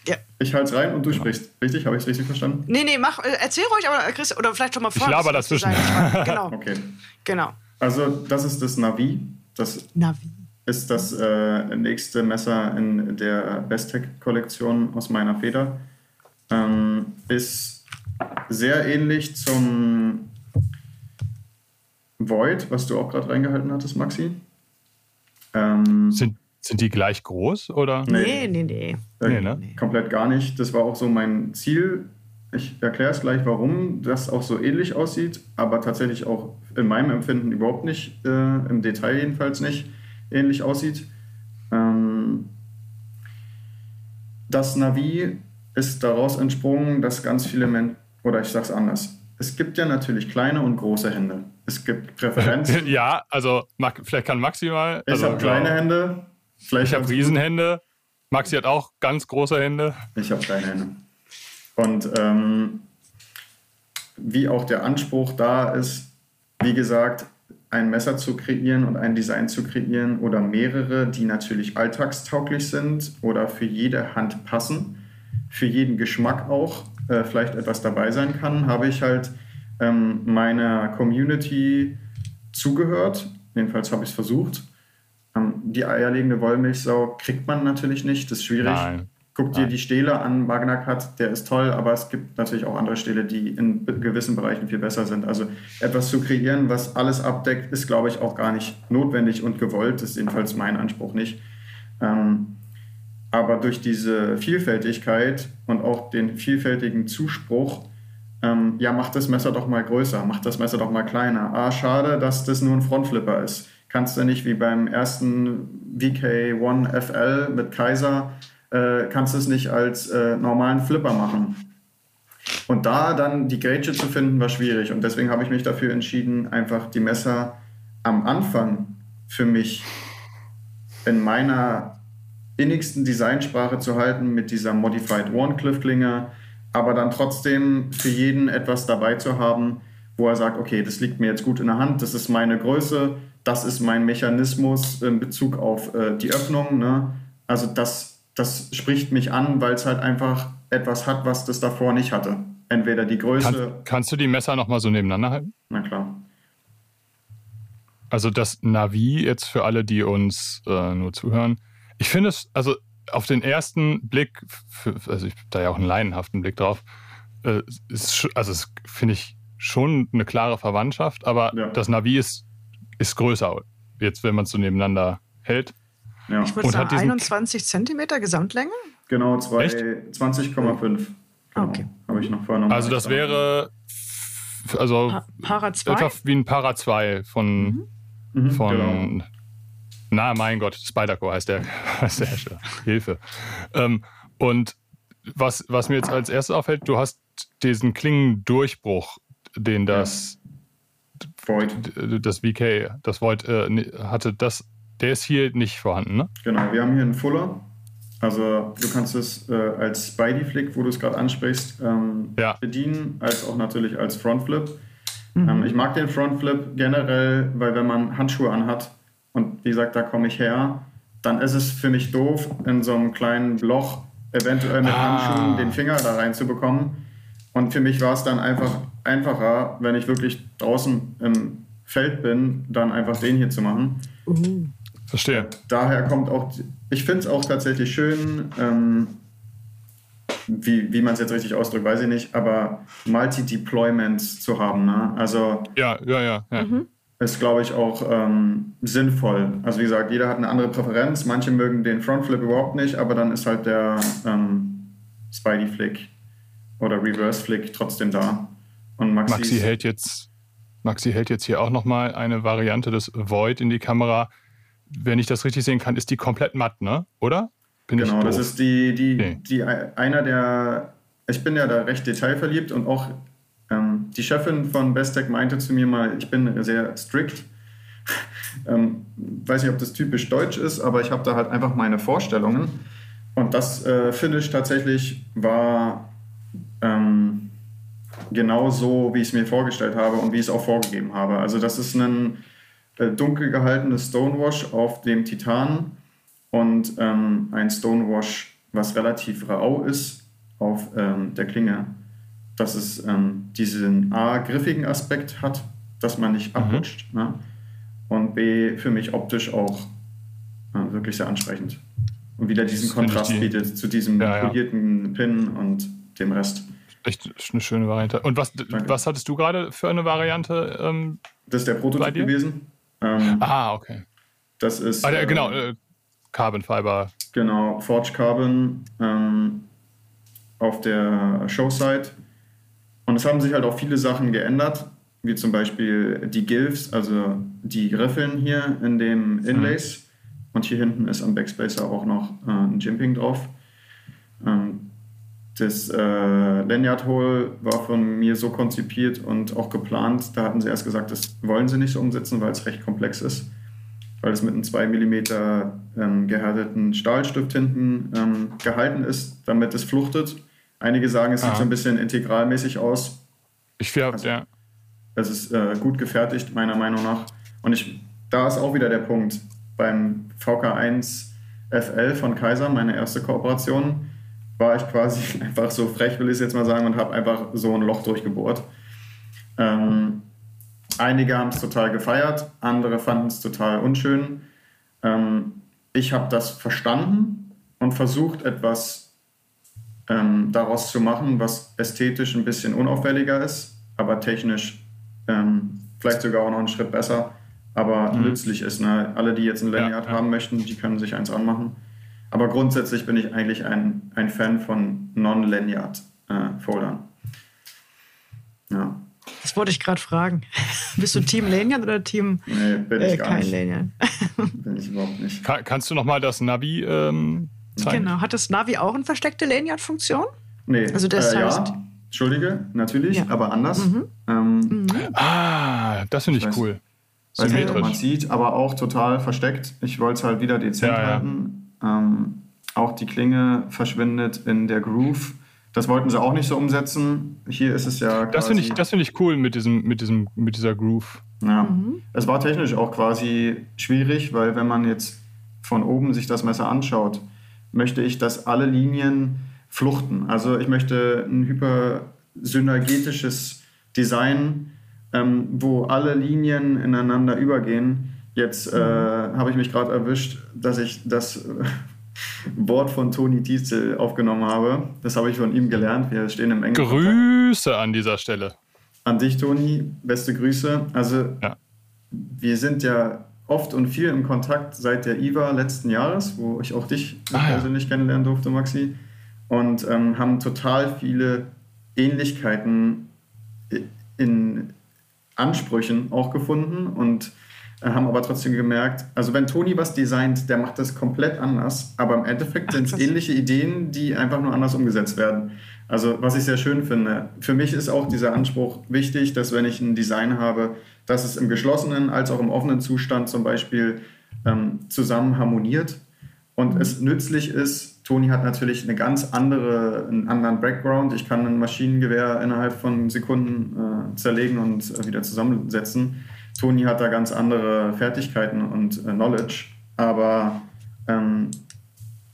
Ja. Ich halte es rein und du genau. sprichst. Richtig? Habe ich es richtig verstanden? Nee, nee, mach, äh, erzähl ruhig, aber äh, Chris, oder vielleicht schon mal vor. Ich laber dazwischen. genau. Okay. Genau. Also, das ist das Navi. Das Navi. Ist das äh, nächste Messer in der Bestech-Kollektion aus meiner Feder. Ähm, ist sehr ähnlich zum Void, was du auch gerade reingehalten hattest, Maxi. Ähm, sind, sind die gleich groß oder? Nee, nee, nee. Äh, nee ne? Komplett gar nicht. Das war auch so mein Ziel. Ich erkläre es gleich, warum das auch so ähnlich aussieht, aber tatsächlich auch in meinem Empfinden überhaupt nicht, äh, im Detail jedenfalls nicht, ähnlich aussieht. Ähm, das Navi ist daraus entsprungen, dass ganz viele Menschen, oder ich sage es anders, es gibt ja natürlich kleine und große Hände. Es gibt Präferenzen. ja, also vielleicht kann Maxi mal. Ich also, habe kleine ja. Hände. Vielleicht ich habe Riesenhände. Maxi hat auch ganz große Hände. Ich habe kleine Hände. Und ähm, wie auch der Anspruch da ist, wie gesagt, ein Messer zu kreieren und ein Design zu kreieren oder mehrere, die natürlich alltagstauglich sind oder für jede Hand passen, für jeden Geschmack auch äh, vielleicht etwas dabei sein kann, habe ich halt ähm, meiner Community zugehört. Jedenfalls habe ich es versucht. Ähm, die eierlegende Wollmilchsau kriegt man natürlich nicht, das ist schwierig. Nein. Guck dir die Stähle an, Wagner Cut, der ist toll, aber es gibt natürlich auch andere Stähle, die in gewissen Bereichen viel besser sind. Also etwas zu kreieren, was alles abdeckt, ist, glaube ich, auch gar nicht notwendig und gewollt. Das ist jedenfalls mein Anspruch nicht. Ähm, aber durch diese Vielfältigkeit und auch den vielfältigen Zuspruch, ähm, ja, mach das Messer doch mal größer, mach das Messer doch mal kleiner. Ah, schade, dass das nur ein Frontflipper ist. Kannst du nicht wie beim ersten VK1 FL mit Kaiser, äh, kannst du es nicht als äh, normalen Flipper machen. Und da dann die Grätsche zu finden, war schwierig. Und deswegen habe ich mich dafür entschieden, einfach die Messer am Anfang für mich in meiner innigsten Designsprache zu halten mit dieser Modified Warncliffe-Klinge, aber dann trotzdem für jeden etwas dabei zu haben, wo er sagt, okay, das liegt mir jetzt gut in der Hand, das ist meine Größe, das ist mein Mechanismus in Bezug auf äh, die Öffnung. Ne? Also das, das spricht mich an, weil es halt einfach etwas hat, was das davor nicht hatte. Entweder die Größe. Kann, kannst du die Messer nochmal so nebeneinander halten? Na klar. Also das Navi jetzt für alle, die uns äh, nur zuhören, ich finde es, also auf den ersten Blick, für, also ich habe da ja auch einen leinenhaften Blick drauf, äh, ist, also es finde ich schon eine klare Verwandtschaft, aber ja. das Navi ist, ist größer, jetzt wenn man es so nebeneinander hält. Ja. Ich würde sagen 21 Zentimeter Gesamtlänge? Genau, 20,5. Genau, okay. Habe ich noch vorher noch Also das wäre also Pa Para 2? etwa wie ein Para 2 von, Mhm. Mhm, von genau. Na mein Gott, Spyderco heißt der, heißt der Hersteller. Hilfe. Ähm, und was, was mir jetzt als erstes auffällt, du hast diesen Klingendurchbruch, den das, Void. das VK, das Void äh, hatte, das, der ist hier nicht vorhanden, ne? Genau, wir haben hier einen Fuller. Also du kannst es äh, als Spidey-Flick, wo du es gerade ansprichst, ähm, Ja. bedienen, als auch natürlich als Frontflip. Ähm, ich mag den Frontflip generell, weil wenn man Handschuhe anhat und wie gesagt, da komme ich her, dann ist es für mich doof, in so einem kleinen Loch eventuell mit Ah. Handschuhen den Finger da reinzubekommen. Und für mich war es dann einfach einfacher, wenn ich wirklich draußen im Feld bin, dann einfach den hier zu machen Uh. Verstehe. daher kommt auch, ich finde es auch tatsächlich schön, ähm, wie, wie man es jetzt richtig ausdrückt, weiß ich nicht, aber Multi-Deployments zu haben. Ne? Also Ja, ja, ja. ja. Ist, glaube ich, auch ähm, sinnvoll. Also wie gesagt, jeder hat eine andere Präferenz. Manche mögen den Frontflip überhaupt nicht, aber dann ist halt der ähm, Spidey-Flick oder Reverse-Flick trotzdem da. Und Maxi, Maxi hält jetzt, Maxi hält jetzt hier auch nochmal eine Variante des Void in die Kamera. Wenn ich das richtig sehen kann, ist die komplett matt, ne? Oder? Bin Genau, das ist die, die, Okay. die einer der, ich bin ja da recht detailverliebt und auch die Chefin von Bestec meinte zu mir mal, ich bin sehr strikt. ähm, weiß nicht, ob das typisch deutsch ist, aber ich habe da halt einfach meine Vorstellungen. Und das äh, Finish tatsächlich war ähm, genau so, wie ich es mir vorgestellt habe und wie ich es auch vorgegeben habe. Also das ist ein äh, dunkel gehaltenes Stonewash auf dem Titan und ähm, ein Stonewash, was relativ rau ist auf ähm, der Klinge, dass es ähm, diesen A, griffigen Aspekt hat, dass man nicht abrutscht ne? und B, für mich optisch auch äh, wirklich sehr ansprechend und wieder diesen Das Kontrast die- bietet zu diesem Ja, ja. polierten Pin und dem Rest. Echt eine schöne Variante. Und was, was hattest du gerade für eine Variante? Ähm, Das ist der Prototyp gewesen. Ähm, ah, okay. das ist Ah, der, äh, genau, äh, Carbon Fiber. Genau, Forge Carbon ähm, auf der Showsite. Und es haben sich halt auch viele Sachen geändert, wie zum Beispiel die Gilfs, also die Griffeln hier in dem Inlays. Und hier hinten ist am Backspacer auch noch äh, ein Jimping drauf. Ähm, das äh, Lanyard Hole war von mir so konzipiert und auch geplant. Da hatten sie erst gesagt, das wollen sie nicht so umsetzen, weil es recht komplex ist. Weil es mit einem 2 mm ähm, gehärteten Stahlstift hinten ähm, gehalten ist, damit es fluchtet. Einige sagen, es sieht Ah. so ein bisschen integralmäßig aus. Ich glaube, Also- ja. Es ist äh, gut gefertigt, meiner Meinung nach. Und ich, da ist auch wieder der Punkt. Beim VK1 FL von Kaiser, meine erste Kooperation, war ich quasi einfach so frech, will ich es jetzt mal sagen, und habe einfach so ein Loch durchgebohrt. Ähm, einige haben es total gefeiert, andere fanden es total unschön. Ähm, ich habe das verstanden und versucht, etwas ähm, daraus zu machen, was ästhetisch ein bisschen unauffälliger ist, aber technisch ähm, vielleicht sogar auch noch einen Schritt besser, aber nützlich ist. Ne? Alle, die jetzt ein Lanyard ja. haben möchten, die können sich eins anmachen. Aber grundsätzlich bin ich eigentlich ein, ein Fan von Non-Lanyard-Foldern. ja, Das wollte ich gerade fragen. Bist du Team Lanyard oder Team nee, bin ich äh, gar kein nicht. Lanyard? Bin ich überhaupt nicht. Kann, kannst du nochmal das Navi ähm, zeigen? Genau. Hat das Navi auch eine versteckte Lanyard-Funktion? Nee, Also das äh, heißt- ja, Entschuldige, natürlich, Ja. aber anders. Ähm, Ah, das finde ich Weiß- cool. Weiß nicht, ob man Symmetrisch. sieht, aber auch total versteckt. Ich wollte es halt wieder dezent Ja, ja. halten. Ähm, auch die Klinge verschwindet in der Groove. Das wollten sie auch nicht so umsetzen. Hier ist es ja Das finde ich, das finde ich cool mit diesem, mit diesem, mit dieser Groove. Ja. Es war technisch auch quasi schwierig, weil wenn man jetzt von oben sich das Messer anschaut, möchte ich, dass alle Linien fluchten. Also ich möchte ein hypersynergetisches Design, ähm, wo alle Linien ineinander übergehen. Jetzt äh, habe ich mich gerade erwischt, dass ich das äh, Wort von Toni Tietzel aufgenommen habe. Das habe ich von ihm gelernt. Wir stehen im engen Kontakt. Grüße an dieser Stelle. An dich, Toni, beste Grüße. Also, Ja. wir sind ja oft und viel im Kontakt seit der IWA letzten Jahres, wo ich auch dich Ah, ja. persönlich kennenlernen durfte, Maxi. Und ähm, haben total viele Ähnlichkeiten in Ansprüchen auch gefunden und äh, haben aber trotzdem gemerkt, also wenn Toni was designt, der macht das komplett anders, aber im Endeffekt sind es ähnliche Ideen, die einfach nur anders umgesetzt werden. Also was ich sehr schön finde. Für mich ist auch dieser Anspruch wichtig, dass wenn ich ein Design habe, dass es im geschlossenen als auch im offenen Zustand zum Beispiel ähm, zusammen harmoniert und es nützlich ist. Toni hat natürlich eine ganz andere, einen anderen Background. Ich kann ein Maschinengewehr innerhalb von Sekunden äh, zerlegen und äh, wieder zusammensetzen. Toni hat da ganz andere Fertigkeiten und äh, Knowledge, aber ähm,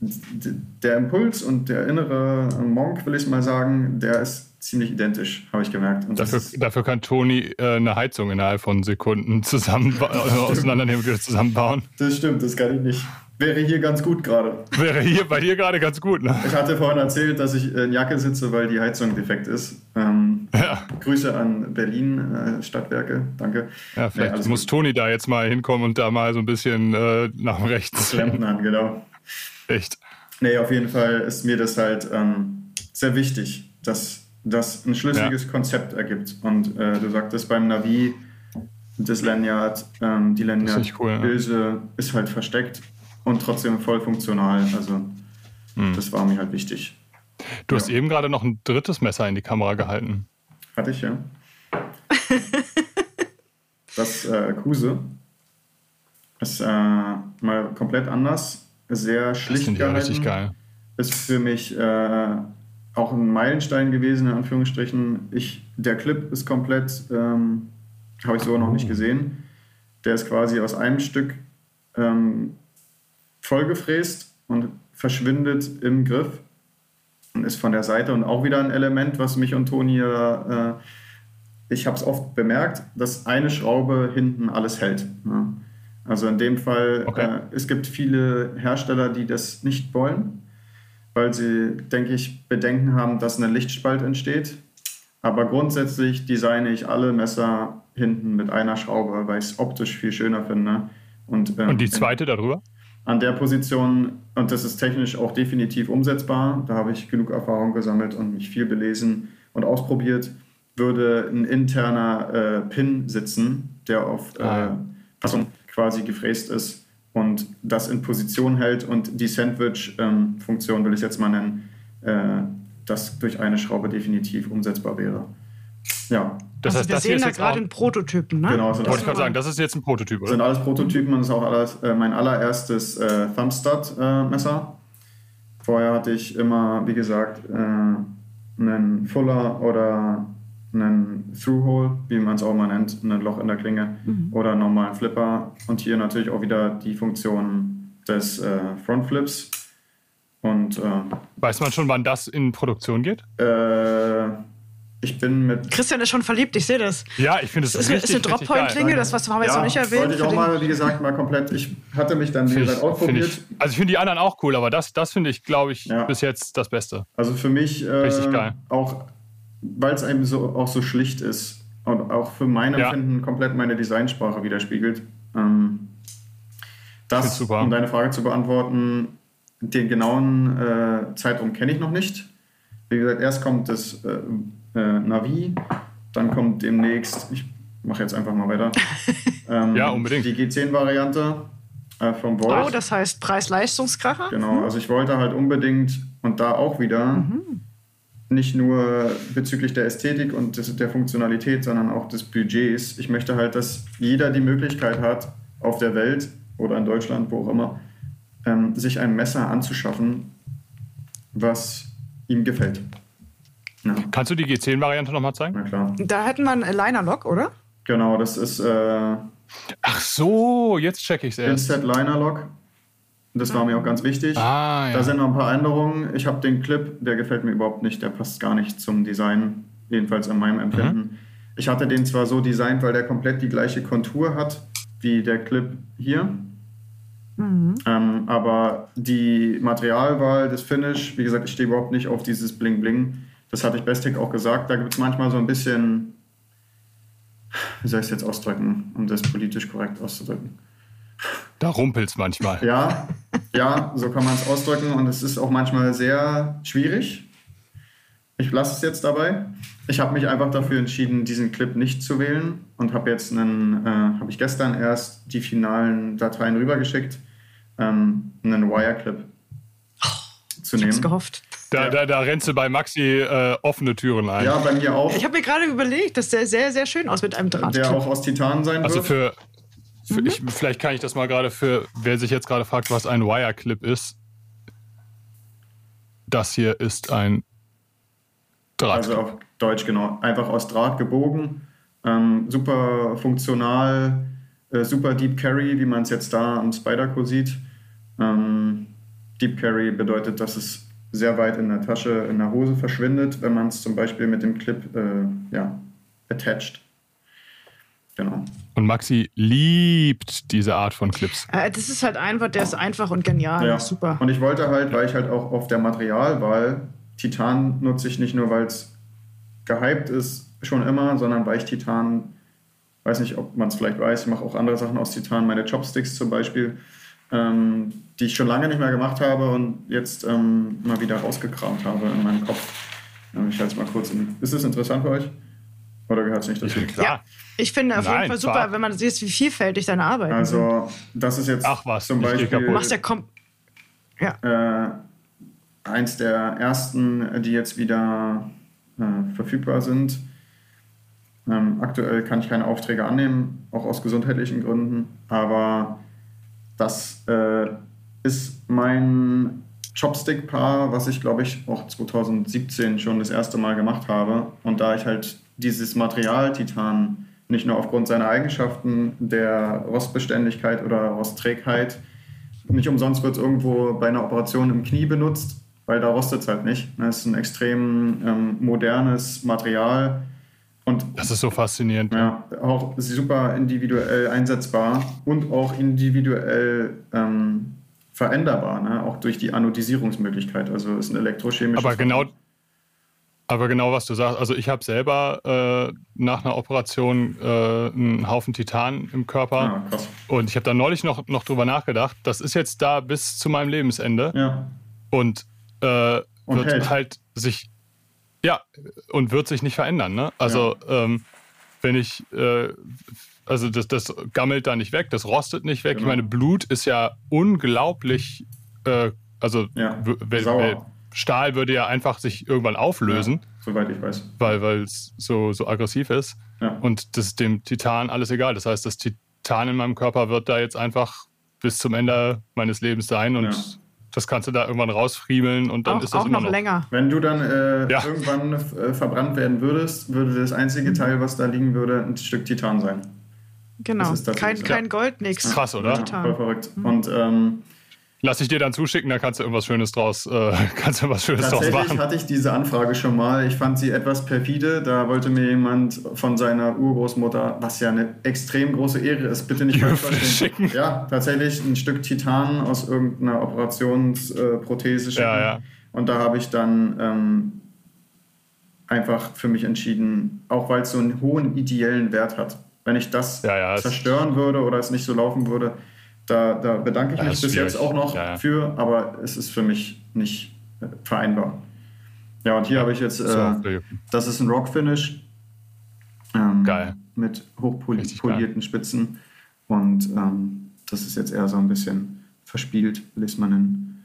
der Impuls und der innere Monk, will ich mal sagen, der ist ziemlich identisch, habe ich gemerkt. Dafür, dafür, kann Toni äh, eine Heizung innerhalb von Sekunden zusammen auseinandernehmen und wieder zusammenbauen. Das stimmt, das kann ich nicht. Wäre hier ganz gut gerade. Wäre hier bei dir gerade ganz gut, ne? Ich hatte vorhin erzählt, dass ich in Jacke sitze, weil die Heizung defekt ist. Ähm, ja. Grüße an Berlin äh, Stadtwerke, danke. Ja, vielleicht nee, muss gut. Toni da jetzt mal hinkommen und da mal so ein bisschen äh, nach rechts. Klempnern, genau. Echt? Nee, auf jeden Fall ist mir das halt ähm, sehr wichtig, dass das ein schlüssiges ja. Konzept ergibt. Und äh, du sagtest beim Navi, das Lanyard, ähm, die Lanyard-Hülse cool, ja. ist halt versteckt und trotzdem voll funktional. Also hm. das war mir halt wichtig. Du ja. hast eben gerade noch ein drittes Messer in die Kamera gehalten. Hatte ich, ja. das äh, Kuse ist äh, mal komplett anders sehr schlicht das gehalten. richtig geil. Ist für mich äh, auch ein Meilenstein gewesen, in Anführungsstrichen. Ich, der Clip ist komplett, ähm, habe ich so noch nicht oh. gesehen. Der ist quasi aus einem Stück ähm, vollgefräst und verschwindet im Griff und ist von der Seite und auch wieder ein Element, was mich und Toni äh, ich habe es oft bemerkt, dass eine Schraube hinten alles hält. Ja. Also in dem Fall, okay. äh, es gibt viele Hersteller, die das nicht wollen, weil sie, denke ich, Bedenken haben, dass ein Lichtspalt entsteht. Aber grundsätzlich designe ich alle Messer hinten mit einer Schraube, weil ich es optisch viel schöner finde. Und, ähm, und die zweite darüber? An der Position, und das ist technisch auch definitiv umsetzbar, da habe ich genug Erfahrung gesammelt und mich viel belesen und ausprobiert, würde ein interner äh, Pin sitzen, der auf äh, Passung quasi gefräst ist und das in Position hält und die Sandwich-Funktion, will ich jetzt mal nennen, äh, das durch eine Schraube definitiv umsetzbar wäre. Ja. Das also heißt, wir das sehen da gerade einen Prototypen, ne? Genau. Wollte ich gerade sagen, das ist jetzt ein Prototyp, oder? Das sind alles Prototypen und das ist auch alles, äh, mein allererstes äh, Thumbstud-Messer. Vorher hatte ich immer, wie gesagt, äh, einen Fuller oder einen Through-Hole, wie man es auch mal nennt, ein Loch in der Klinge mhm. oder einen normalen Flipper. Und hier natürlich auch wieder die Funktion des äh, Frontflips. Und, äh, Weiß man schon, wann das in Produktion geht? Äh, ich bin mit. Christian ist schon verliebt, ich sehe das. Ja, ich finde es richtig, ist eine Droppoint-Klinge, das was haben wir ja, jetzt noch nicht erwähnt. Wollte ich auch mal, wie gesagt, mal komplett. Ich hatte mich dann, wie gesagt, ausprobiert. Ich, also ich finde die anderen auch cool, aber das, das finde ich, glaube ich, ja. bis jetzt das Beste. Also für mich äh, auch weil es einem so, auch so schlicht ist und auch für mein ja. Empfinden komplett meine Designsprache widerspiegelt. Ähm, das, um deine Frage zu beantworten, den genauen äh, Zeitraum kenne ich noch nicht. Wie gesagt, erst kommt das äh, äh, Navi, dann kommt demnächst, ich mache jetzt einfach mal weiter, ähm, ja, unbedingt. die G10-Variante äh, vom Volt. Oh, das heißt Preis-Leistungskracher? Genau, also ich wollte halt unbedingt und da auch wieder mhm nicht nur bezüglich der Ästhetik und des, der Funktionalität, sondern auch des Budgets. Ich möchte halt, dass jeder die Möglichkeit hat, auf der Welt oder in Deutschland, wo auch immer, ähm, sich ein Messer anzuschaffen, was ihm gefällt. Ja. Kannst du die G10-Variante nochmal zeigen? Na klar. Da hätten wir einen Liner Lock, oder? Genau, das ist. Äh, Ach so, jetzt check ich es erst. Instead Liner Lock. Das war mir auch ganz wichtig. Ah, ja. Da sind noch ein paar Änderungen. Ich habe den Clip, der gefällt mir überhaupt nicht, der passt gar nicht zum Design, jedenfalls in meinem Empfinden. Mhm. Ich hatte den zwar so designt, weil der komplett die gleiche Kontur hat wie der Clip hier. Mhm. Ähm, aber die Materialwahl, das Finish, wie gesagt, ich stehe überhaupt nicht auf dieses Bling Bling. Das hatte ich Bestik auch gesagt. Da gibt es manchmal so ein bisschen, wie soll ich es jetzt ausdrücken, um das politisch korrekt auszudrücken da rumpelt es manchmal. Ja, ja, so kann man es ausdrücken und es ist auch manchmal sehr schwierig. ich lasse es jetzt dabei. Ich habe mich einfach dafür entschieden, diesen Clip nicht zu wählen und habe jetzt einen, äh, habe ich gestern erst die finalen Dateien rübergeschickt, ähm, einen Wire-Clip zu Ich hab's nehmen. gehofft. Da, Ja. da, da rennst du bei Maxi äh, offene Türen ein. Ja, bei mir auch. Ich habe mir gerade überlegt, das sah sehr, sehr schön aus mit einem Draht. der auch aus Titan sein Also wird. für, für Mhm. ich, vielleicht kann ich das mal gerade für, wer sich jetzt gerade fragt, was ein Wire-Clip ist. Das hier ist ein Draht. Also auf Deutsch genau. Einfach aus Draht gebogen. Ähm, super funktional, äh, super Deep Carry, wie man es jetzt da am Spyderco sieht. Ähm, Deep Carry bedeutet, dass es sehr weit in der Tasche, in der Hose verschwindet, wenn man es zum Beispiel mit dem Clip äh, ja, attached. Genau. Und Maxi liebt diese Art von Clips. Äh, das ist halt einfach, der ist einfach und genial. Ja. Super. Und ich wollte halt, weil ich halt auch auf der Materialwahl Titan nutze ich nicht nur, weil es gehypt ist, schon immer, sondern weil ich Titan, weiß nicht, ob man es vielleicht weiß, ich mache auch andere Sachen aus Titan, meine Chopsticks zum Beispiel, ähm, die ich schon lange nicht mehr gemacht habe und jetzt ähm, mal wieder rausgekramt habe in meinem Kopf. Ja, ich halte es mal kurz in. Ist es interessant für euch? Oder gehört es nicht dazu? Ja, ich finde auf jeden Nein, Fall super, klar. wenn man sieht, wie vielfältig deine Arbeiten sind. Also, das ist jetzt Ach was, zum Beispiel. Du machst ja kom ja. äh, eins der ersten, die jetzt wieder äh, verfügbar sind. Ähm, aktuell kann ich keine Aufträge annehmen, auch aus gesundheitlichen Gründen, aber das äh, ist mein Chopstick-Paar, was ich glaube ich auch 2017 schon das erste Mal gemacht habe. Und da ich halt dieses Material Titan nicht nur aufgrund seiner Eigenschaften der Rostbeständigkeit oder Rostträgheit nicht umsonst wird es irgendwo bei einer Operation im Knie benutzt, weil da rostet es halt nicht. Es ist ein extrem ähm, modernes Material und Das ist so faszinierend. ja, auch super individuell einsetzbar und auch individuell ähm, veränderbar, ne? auch durch die Anodisierungsmöglichkeit. Also ist ein elektrochemisches. Aber genau, aber genau was du sagst. Also ich habe selber äh, nach einer Operation äh, einen Haufen Titan im Körper. Ja, krass. Und ich habe da neulich noch, noch drüber nachgedacht. Das ist jetzt da bis zu meinem Lebensende. Ja, Und, äh, Und wird hält. halt sich. Ja, und wird sich nicht verändern. Ne? Also, ähm, wenn ich. Äh, also, das, das gammelt da nicht weg, das rostet nicht weg. Genau. Ich meine, Blut ist ja unglaublich. Äh, also, Ja, sauer. Stahl würde ja einfach sich irgendwann auflösen, ja, soweit ich weiß. weil weil es so, so aggressiv ist. Ja. Und das ist dem Titan alles egal. Das heißt, das Titan in meinem Körper wird da jetzt einfach bis zum Ende meines Lebens sein und Ja. das kannst du da irgendwann rausfriemeln und dann Auch, ist das auch immer noch, noch länger. Wenn du dann äh, Ja. irgendwann äh, verbrannt werden würdest, würde das einzige Teil, was da liegen würde, ein Stück Titan sein. Genau. Das ist Kein, kein Gold, nix. Krass, oder? Titan. Voll verrückt. Und ähm, Lass ich dir dann zuschicken, dann kannst du irgendwas Schönes draus, äh, kannst du irgendwas Schönes draus Tatsächlich machen. hatte ich diese Anfrage schon mal. Ich fand sie etwas perfide. Da wollte mir jemand von seiner Urgroßmutter, was ja eine extrem große Ehre ist, bitte nicht falsch schicken. Ja, tatsächlich ein Stück Titan aus irgendeiner Operationsprothese schicken. Ja, ja. Und da habe ich dann ähm, einfach für mich entschieden, auch weil es so einen hohen ideellen Wert hat. Wenn ich das Ja, zerstören würde oder es nicht so laufen würde, da, da bedanke ich Ja, mich bis schwierig. jetzt auch noch Ja, für, aber es ist für mich nicht äh, vereinbar. Ja, und hier habe ich jetzt, So, äh, das ist ein Rock-Finish. Ähm, Geil. Mit hochpolierten Spitzen. Und ähm, das ist jetzt eher so ein bisschen verspielt, liest man in,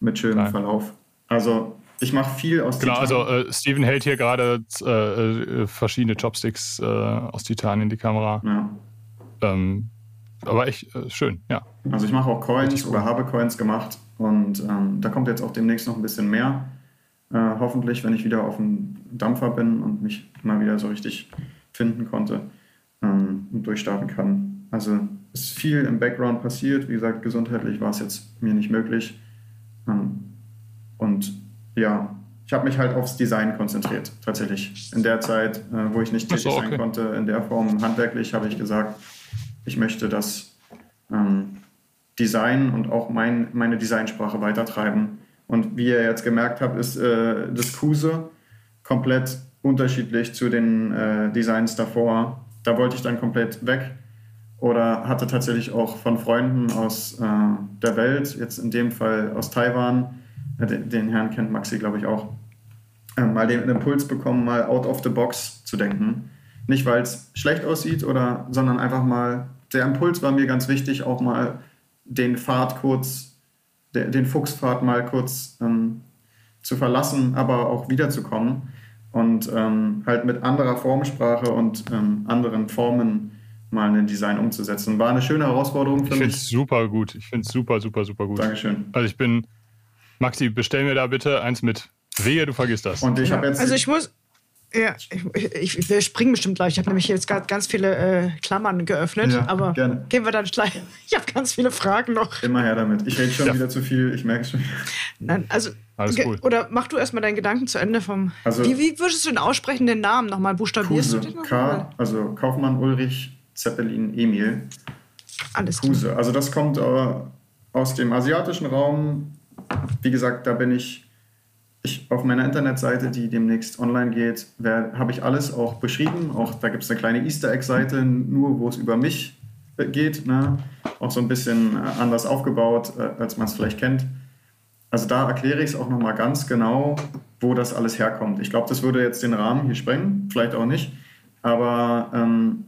mit schönem Geil. Verlauf. Also, ich mache viel aus Genau, Titan. also äh, Steven hält hier gerade äh, äh, verschiedene Chopsticks äh, aus Titan in die Kamera. ja. Ähm, aber echt äh, schön, ja. Also ich mache auch Coins cool. oder habe Coins gemacht und ähm, da kommt jetzt auch demnächst noch ein bisschen mehr. Äh, hoffentlich, wenn ich wieder auf dem Dampfer bin und mich mal wieder so richtig finden konnte ähm, und durchstarten kann. Also es ist viel im Background passiert. Wie gesagt, gesundheitlich war es jetzt mir nicht möglich. Ähm, und ja, ich habe mich halt aufs Design konzentriert, tatsächlich. In der Zeit, äh, wo ich nicht tätig so, sein okay. konnte, in der Form handwerklich, habe ich gesagt, ich möchte das ähm, Design und auch mein, meine Designsprache weitertreiben. Und wie ihr jetzt gemerkt habt, ist äh, das Kuse komplett unterschiedlich zu den äh, Designs davor. Da wollte ich dann komplett weg oder hatte tatsächlich auch von Freunden aus äh, der Welt, jetzt in dem Fall aus Taiwan, äh, den, den Herrn kennt Maxi, glaube ich, auch, äh, mal den Impuls bekommen, mal out of the box zu denken. Nicht, weil es schlecht aussieht, oder, sondern einfach mal, der Impuls war mir ganz wichtig, auch mal den Pfad kurz, der, den Fuchspfad mal kurz ähm, zu verlassen, aber auch wiederzukommen und ähm, halt mit anderer Formsprache und ähm, anderen Formen mal ein Design umzusetzen. War eine schöne Herausforderung für ich mich. Ich finde es super gut. Ich finde es super, super, super gut. Dankeschön. Also ich bin, Maxi, bestell mir da bitte eins mit. Wehe, du vergisst das. Und ich Ja. habe jetzt. Also ich muss. Ja, ich, ich, wir springen bestimmt gleich. Ich habe nämlich jetzt gerade ganz viele äh, Klammern geöffnet, Ja, aber gerne. gehen wir dann gleich. Ich habe ganz viele Fragen noch. immer her damit. Ich rede schon Ja. wieder zu viel, ich merke schon. Nein, also Alles gut. oder mach du erstmal deinen Gedanken zu Ende vom. Also- wie, wie würdest du denn aussprechen den Namen nochmal? Buchstabierst Kuse. du den K, nochmal? also Kaufmann Ulrich Zeppelin Emil. Alles klar. Kuse. Also das kommt äh, aus dem asiatischen Raum. Wie gesagt, da bin ich, ich auf meiner Internetseite, die demnächst online geht, habe ich alles auch beschrieben. Auch da gibt es eine kleine Easter Egg-Seite, nur wo es über mich äh, geht. Ne? Auch so ein bisschen äh, anders aufgebaut, äh, als man es vielleicht kennt. Also da erkläre ich es auch nochmal ganz genau, wo das alles herkommt. Ich glaube, das würde jetzt den Rahmen hier sprengen, vielleicht auch nicht. Aber ähm,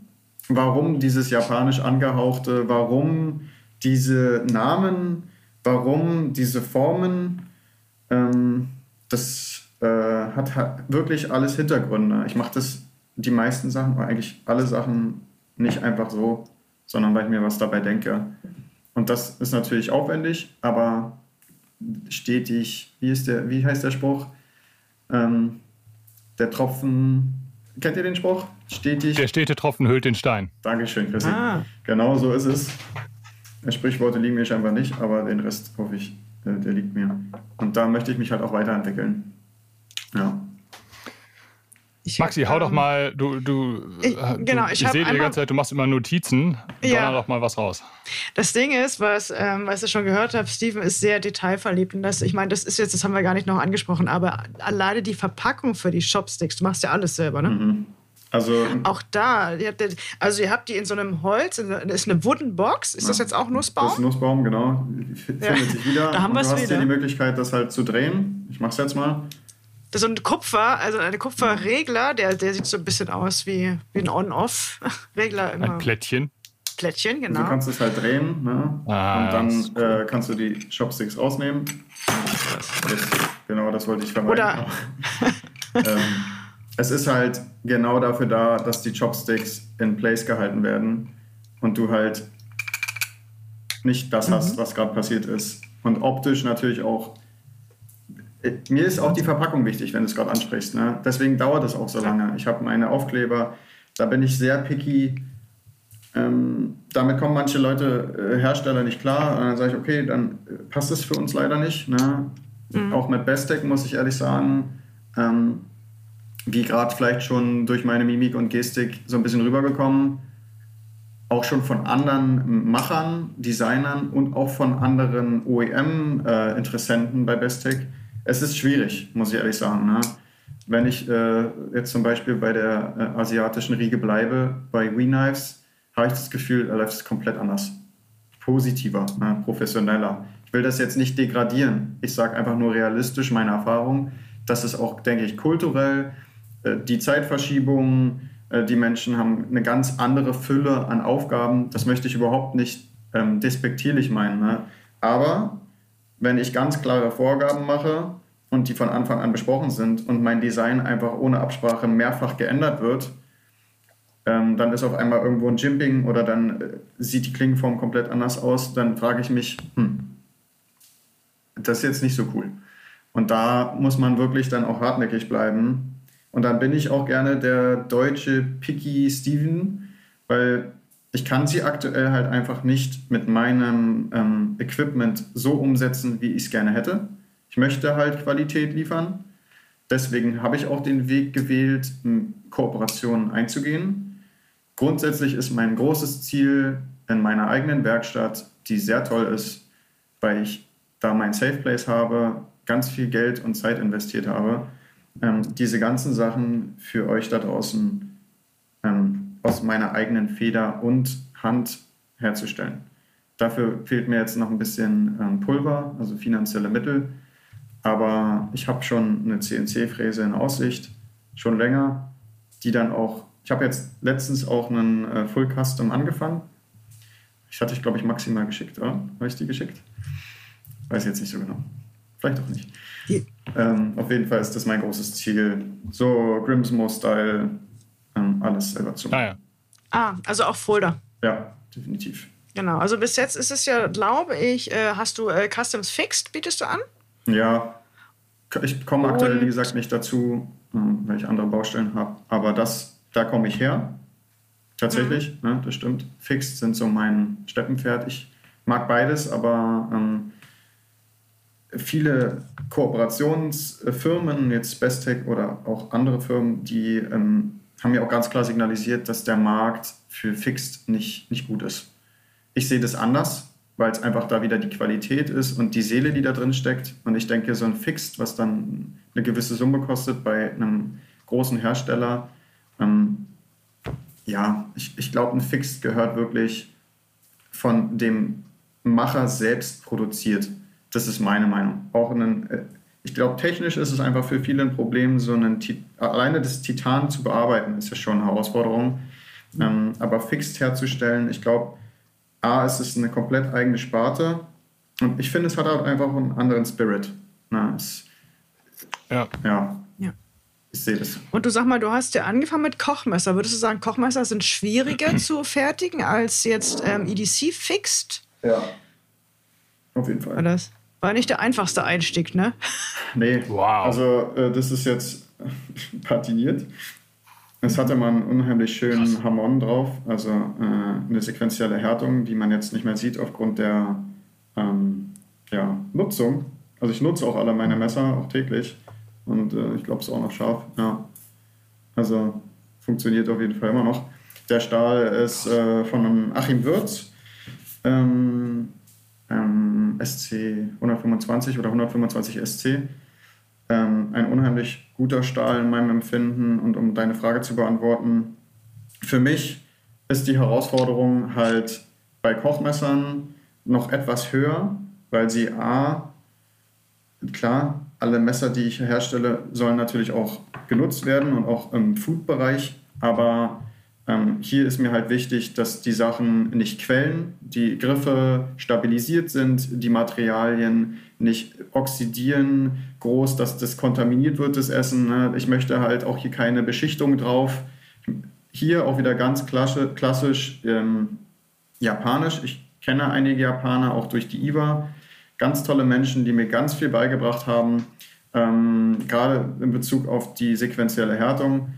warum dieses japanisch angehauchte, warum diese Namen, warum diese Formen, ähm, das äh, hat, hat wirklich alles Hintergründe. Ich mache das, die meisten Sachen, oder eigentlich alle Sachen nicht einfach so, sondern weil ich mir was dabei denke. Und das ist natürlich aufwendig, aber stetig, wie, ist der, wie heißt der Spruch? Ähm, der Tropfen, kennt ihr den Spruch? Stetig. Der stete Tropfen hüllt den Stein. Dankeschön, Chrissy. Ah. Genau so ist es. Sprichworte liegen mir scheinbar nicht, aber den Rest hoffe ich, der liegt mir. Und da möchte ich mich halt auch weiterentwickeln. Ja. Ich, Maxi, hau doch ähm, mal, du, du, Ich- äh, genau, du, ich ich sehe dir die ganze Zeit, du machst immer Notizen. Ja. Doch mal was raus. Das Ding ist, was, ähm, was ich schon gehört habe, Steven ist sehr detailverliebt. Und das, ich meine, das ist jetzt, das haben wir gar nicht noch angesprochen, aber alleine die Verpackung für die Chopsticks, du machst ja alles selber, ne? Mhm. Also, Auch da, ihr habt, also ihr habt die in so einem Holz, in- das ist eine Wooden Box. Ist das Ja. jetzt auch das ist Nussbaum? Nussbaum, genau. F- Ja. Findet sich wieder. Da haben Und wir's du hast wieder. hier die Möglichkeit, das halt zu drehen. Ich mach's jetzt mal. Das ist so ein Kupfer, also eine Kupferregler, der, der sieht so ein bisschen aus wie, wie ein On-Off-Regler. Ein. Plättchen. Plättchen, Du genau. kannst es halt drehen. Ne? Ah, Und das dann äh, kannst du die Chopsticks rausnehmen. Jetzt, genau, das wollte ich vermeiden. Oder- ähm, es ist halt genau dafür da, dass die Chopsticks in place gehalten werden und du halt nicht das hast, Mhm. was gerade passiert ist. Und optisch natürlich auch. Äh, Mir ist auch die Verpackung wichtig, wenn du es gerade ansprichst. Ne? Deswegen dauert es auch so lange. Ich habe meine Aufkleber, da bin ich sehr picky. Ähm, damit kommen manche Leute, äh, Hersteller, nicht klar. Und dann sage ich, okay, dann äh, passt es für uns leider nicht. Ne? Auch mit Bestec muss ich ehrlich sagen, ähm, wie gerade vielleicht schon durch meine Mimik und Gestik so ein bisschen rübergekommen, auch schon von anderen Machern, Designern und auch von anderen OEM-Interessenten bei Bestec. Es ist schwierig, muss ich ehrlich sagen. Ne? Wenn ich äh, jetzt zum Beispiel bei der äh, asiatischen Riege bleibe, bei WeKnives, habe ich das Gefühl, da läuft es komplett anders. Positiver, ne? professioneller. Ich will das jetzt nicht degradieren. Ich sage einfach nur realistisch meine Erfahrung, dass es auch, denke ich, kulturell äh, die Zeitverschiebung, äh, die Menschen haben eine ganz andere Fülle an Aufgaben. Das möchte ich überhaupt nicht ähm, despektierlich meinen. Ne? Aber wenn ich ganz klare Vorgaben mache und die von Anfang an besprochen sind und mein Design einfach ohne Absprache mehrfach geändert wird, ähm, dann ist auf einmal irgendwo ein Jimping oder dann äh, sieht die Klingenform komplett anders aus, dann frage ich mich, hm, das ist jetzt nicht so cool. Und da muss man wirklich dann auch hartnäckig bleiben. Und dann bin ich auch gerne der deutsche Picky Steven, weil ich kann sie aktuell halt einfach nicht mit meinem ähm, Equipment so umsetzen, wie ich es gerne hätte. Ich möchte halt Qualität liefern. Deswegen habe ich auch den Weg gewählt, Kooperationen einzugehen. Grundsätzlich ist mein großes Ziel in meiner eigenen Werkstatt, die sehr toll ist, weil ich da mein Safe Place habe, ganz viel Geld und Zeit investiert habe, ähm, diese ganzen Sachen für euch da draußen ähm, aus meiner eigenen Feder und Hand herzustellen. Dafür fehlt mir jetzt noch ein bisschen ähm, Pulver, also finanzielle Mittel. Aber ich habe schon eine CNC-Fräse in Aussicht, schon länger, die dann auch. Ich habe jetzt letztens auch einen äh, Full Custom angefangen. Ich hatte ich, glaube ich, maximal geschickt, oder? Habe ich die geschickt? Weiß jetzt nicht so genau. Vielleicht auch nicht. Ähm, auf jeden Fall ist das mein großes Ziel, so Grimsmo-Style ähm, alles selber zu machen. Ah, ja. ah, also auch Folder. Ja, definitiv. Genau, also bis jetzt ist es ja, glaube ich, äh, hast du äh, Customs Fixed, bietest du an? Ja, ich komme aktuell, wie gesagt, nicht dazu, äh, weil ich andere Baustellen habe. Aber das, da komme ich her. Tatsächlich, mhm. ne, das stimmt. Fixed sind so mein Steppenpferd. Ich mag beides, aber ähm, viele Kooperationsfirmen, jetzt Bestech oder auch andere Firmen, die ähm, haben ja auch ganz klar signalisiert, dass der Markt für Fixed nicht, nicht gut ist. Ich sehe das anders, weil es einfach da wieder die Qualität ist und die Seele, die da drin steckt. Und ich denke, so ein Fixed, was dann eine gewisse Summe kostet bei einem großen Hersteller, ähm, ja, ich, ich glaube, ein Fixed gehört wirklich von dem Macher selbst produziert. Das ist meine Meinung. Auch ein, äh, ich glaube, technisch ist es einfach für viele ein Problem, so einen alleine das Titan zu bearbeiten, ist ja schon eine Herausforderung. Ähm, aber fixed herzustellen, ich glaube, A, es ist eine komplett eigene Sparte und ich finde, es hat halt einfach einen anderen Spirit. Na, es, ja. ja. Ja. Ich sehe das. Und du sag mal, du hast ja angefangen mit Kochmesser. Würdest du sagen, Kochmesser sind schwieriger zu fertigen als jetzt ähm, EDC fixed? Ja. Auf jeden Fall. War das? War nicht der einfachste Einstieg, ne? Nee. Wow. Also, äh, das ist jetzt patiniert. Es hatte man einen unheimlich schönen Krass. Hamon drauf, also äh, eine sequentielle Härtung, die man jetzt nicht mehr sieht aufgrund der ähm, ja, Nutzung. Also ich nutze auch alle meine Messer, auch täglich. Und äh, ich glaube, es ist auch noch scharf. Ja. Also funktioniert auf jeden Fall immer noch. Der Stahl ist äh, von einem Achim Würz. Ähm, ähm, SC 125 oder 125 SC. Ähm, ein unheimlich guter Stahl in meinem Empfinden. Und um deine Frage zu beantworten, für mich ist die Herausforderung halt bei Kochmessern noch etwas höher, weil sie A, klar, alle Messer, die ich herstelle, sollen natürlich auch genutzt werden und auch im Food-Bereich, aber ähm, hier ist mir halt wichtig, dass die Sachen nicht quellen, die Griffe stabilisiert sind, die Materialien nicht oxidieren groß, dass das kontaminiert wird, das Essen. Ne? Ich möchte halt auch hier keine Beschichtung drauf. Hier auch wieder ganz klassisch, klassisch ähm, japanisch. Ich kenne einige Japaner auch durch die IWA. Ganz tolle Menschen, die mir ganz viel beigebracht haben, ähm, gerade in Bezug auf die sequentielle Härtung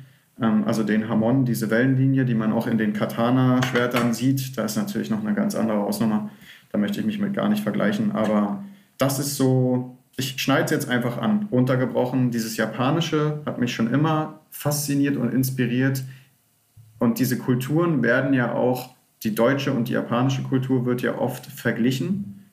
also den Hamon, diese Wellenlinie, die man auch in den Katana-Schwertern sieht. Da ist natürlich noch eine ganz andere Ausnummer. Da möchte ich mich mit gar nicht vergleichen. Aber das ist so, ich schneide es jetzt einfach an, runtergebrochen. Dieses Japanische hat mich schon immer fasziniert und inspiriert. Und diese Kulturen werden ja auch, die deutsche und die japanische Kultur wird ja oft verglichen,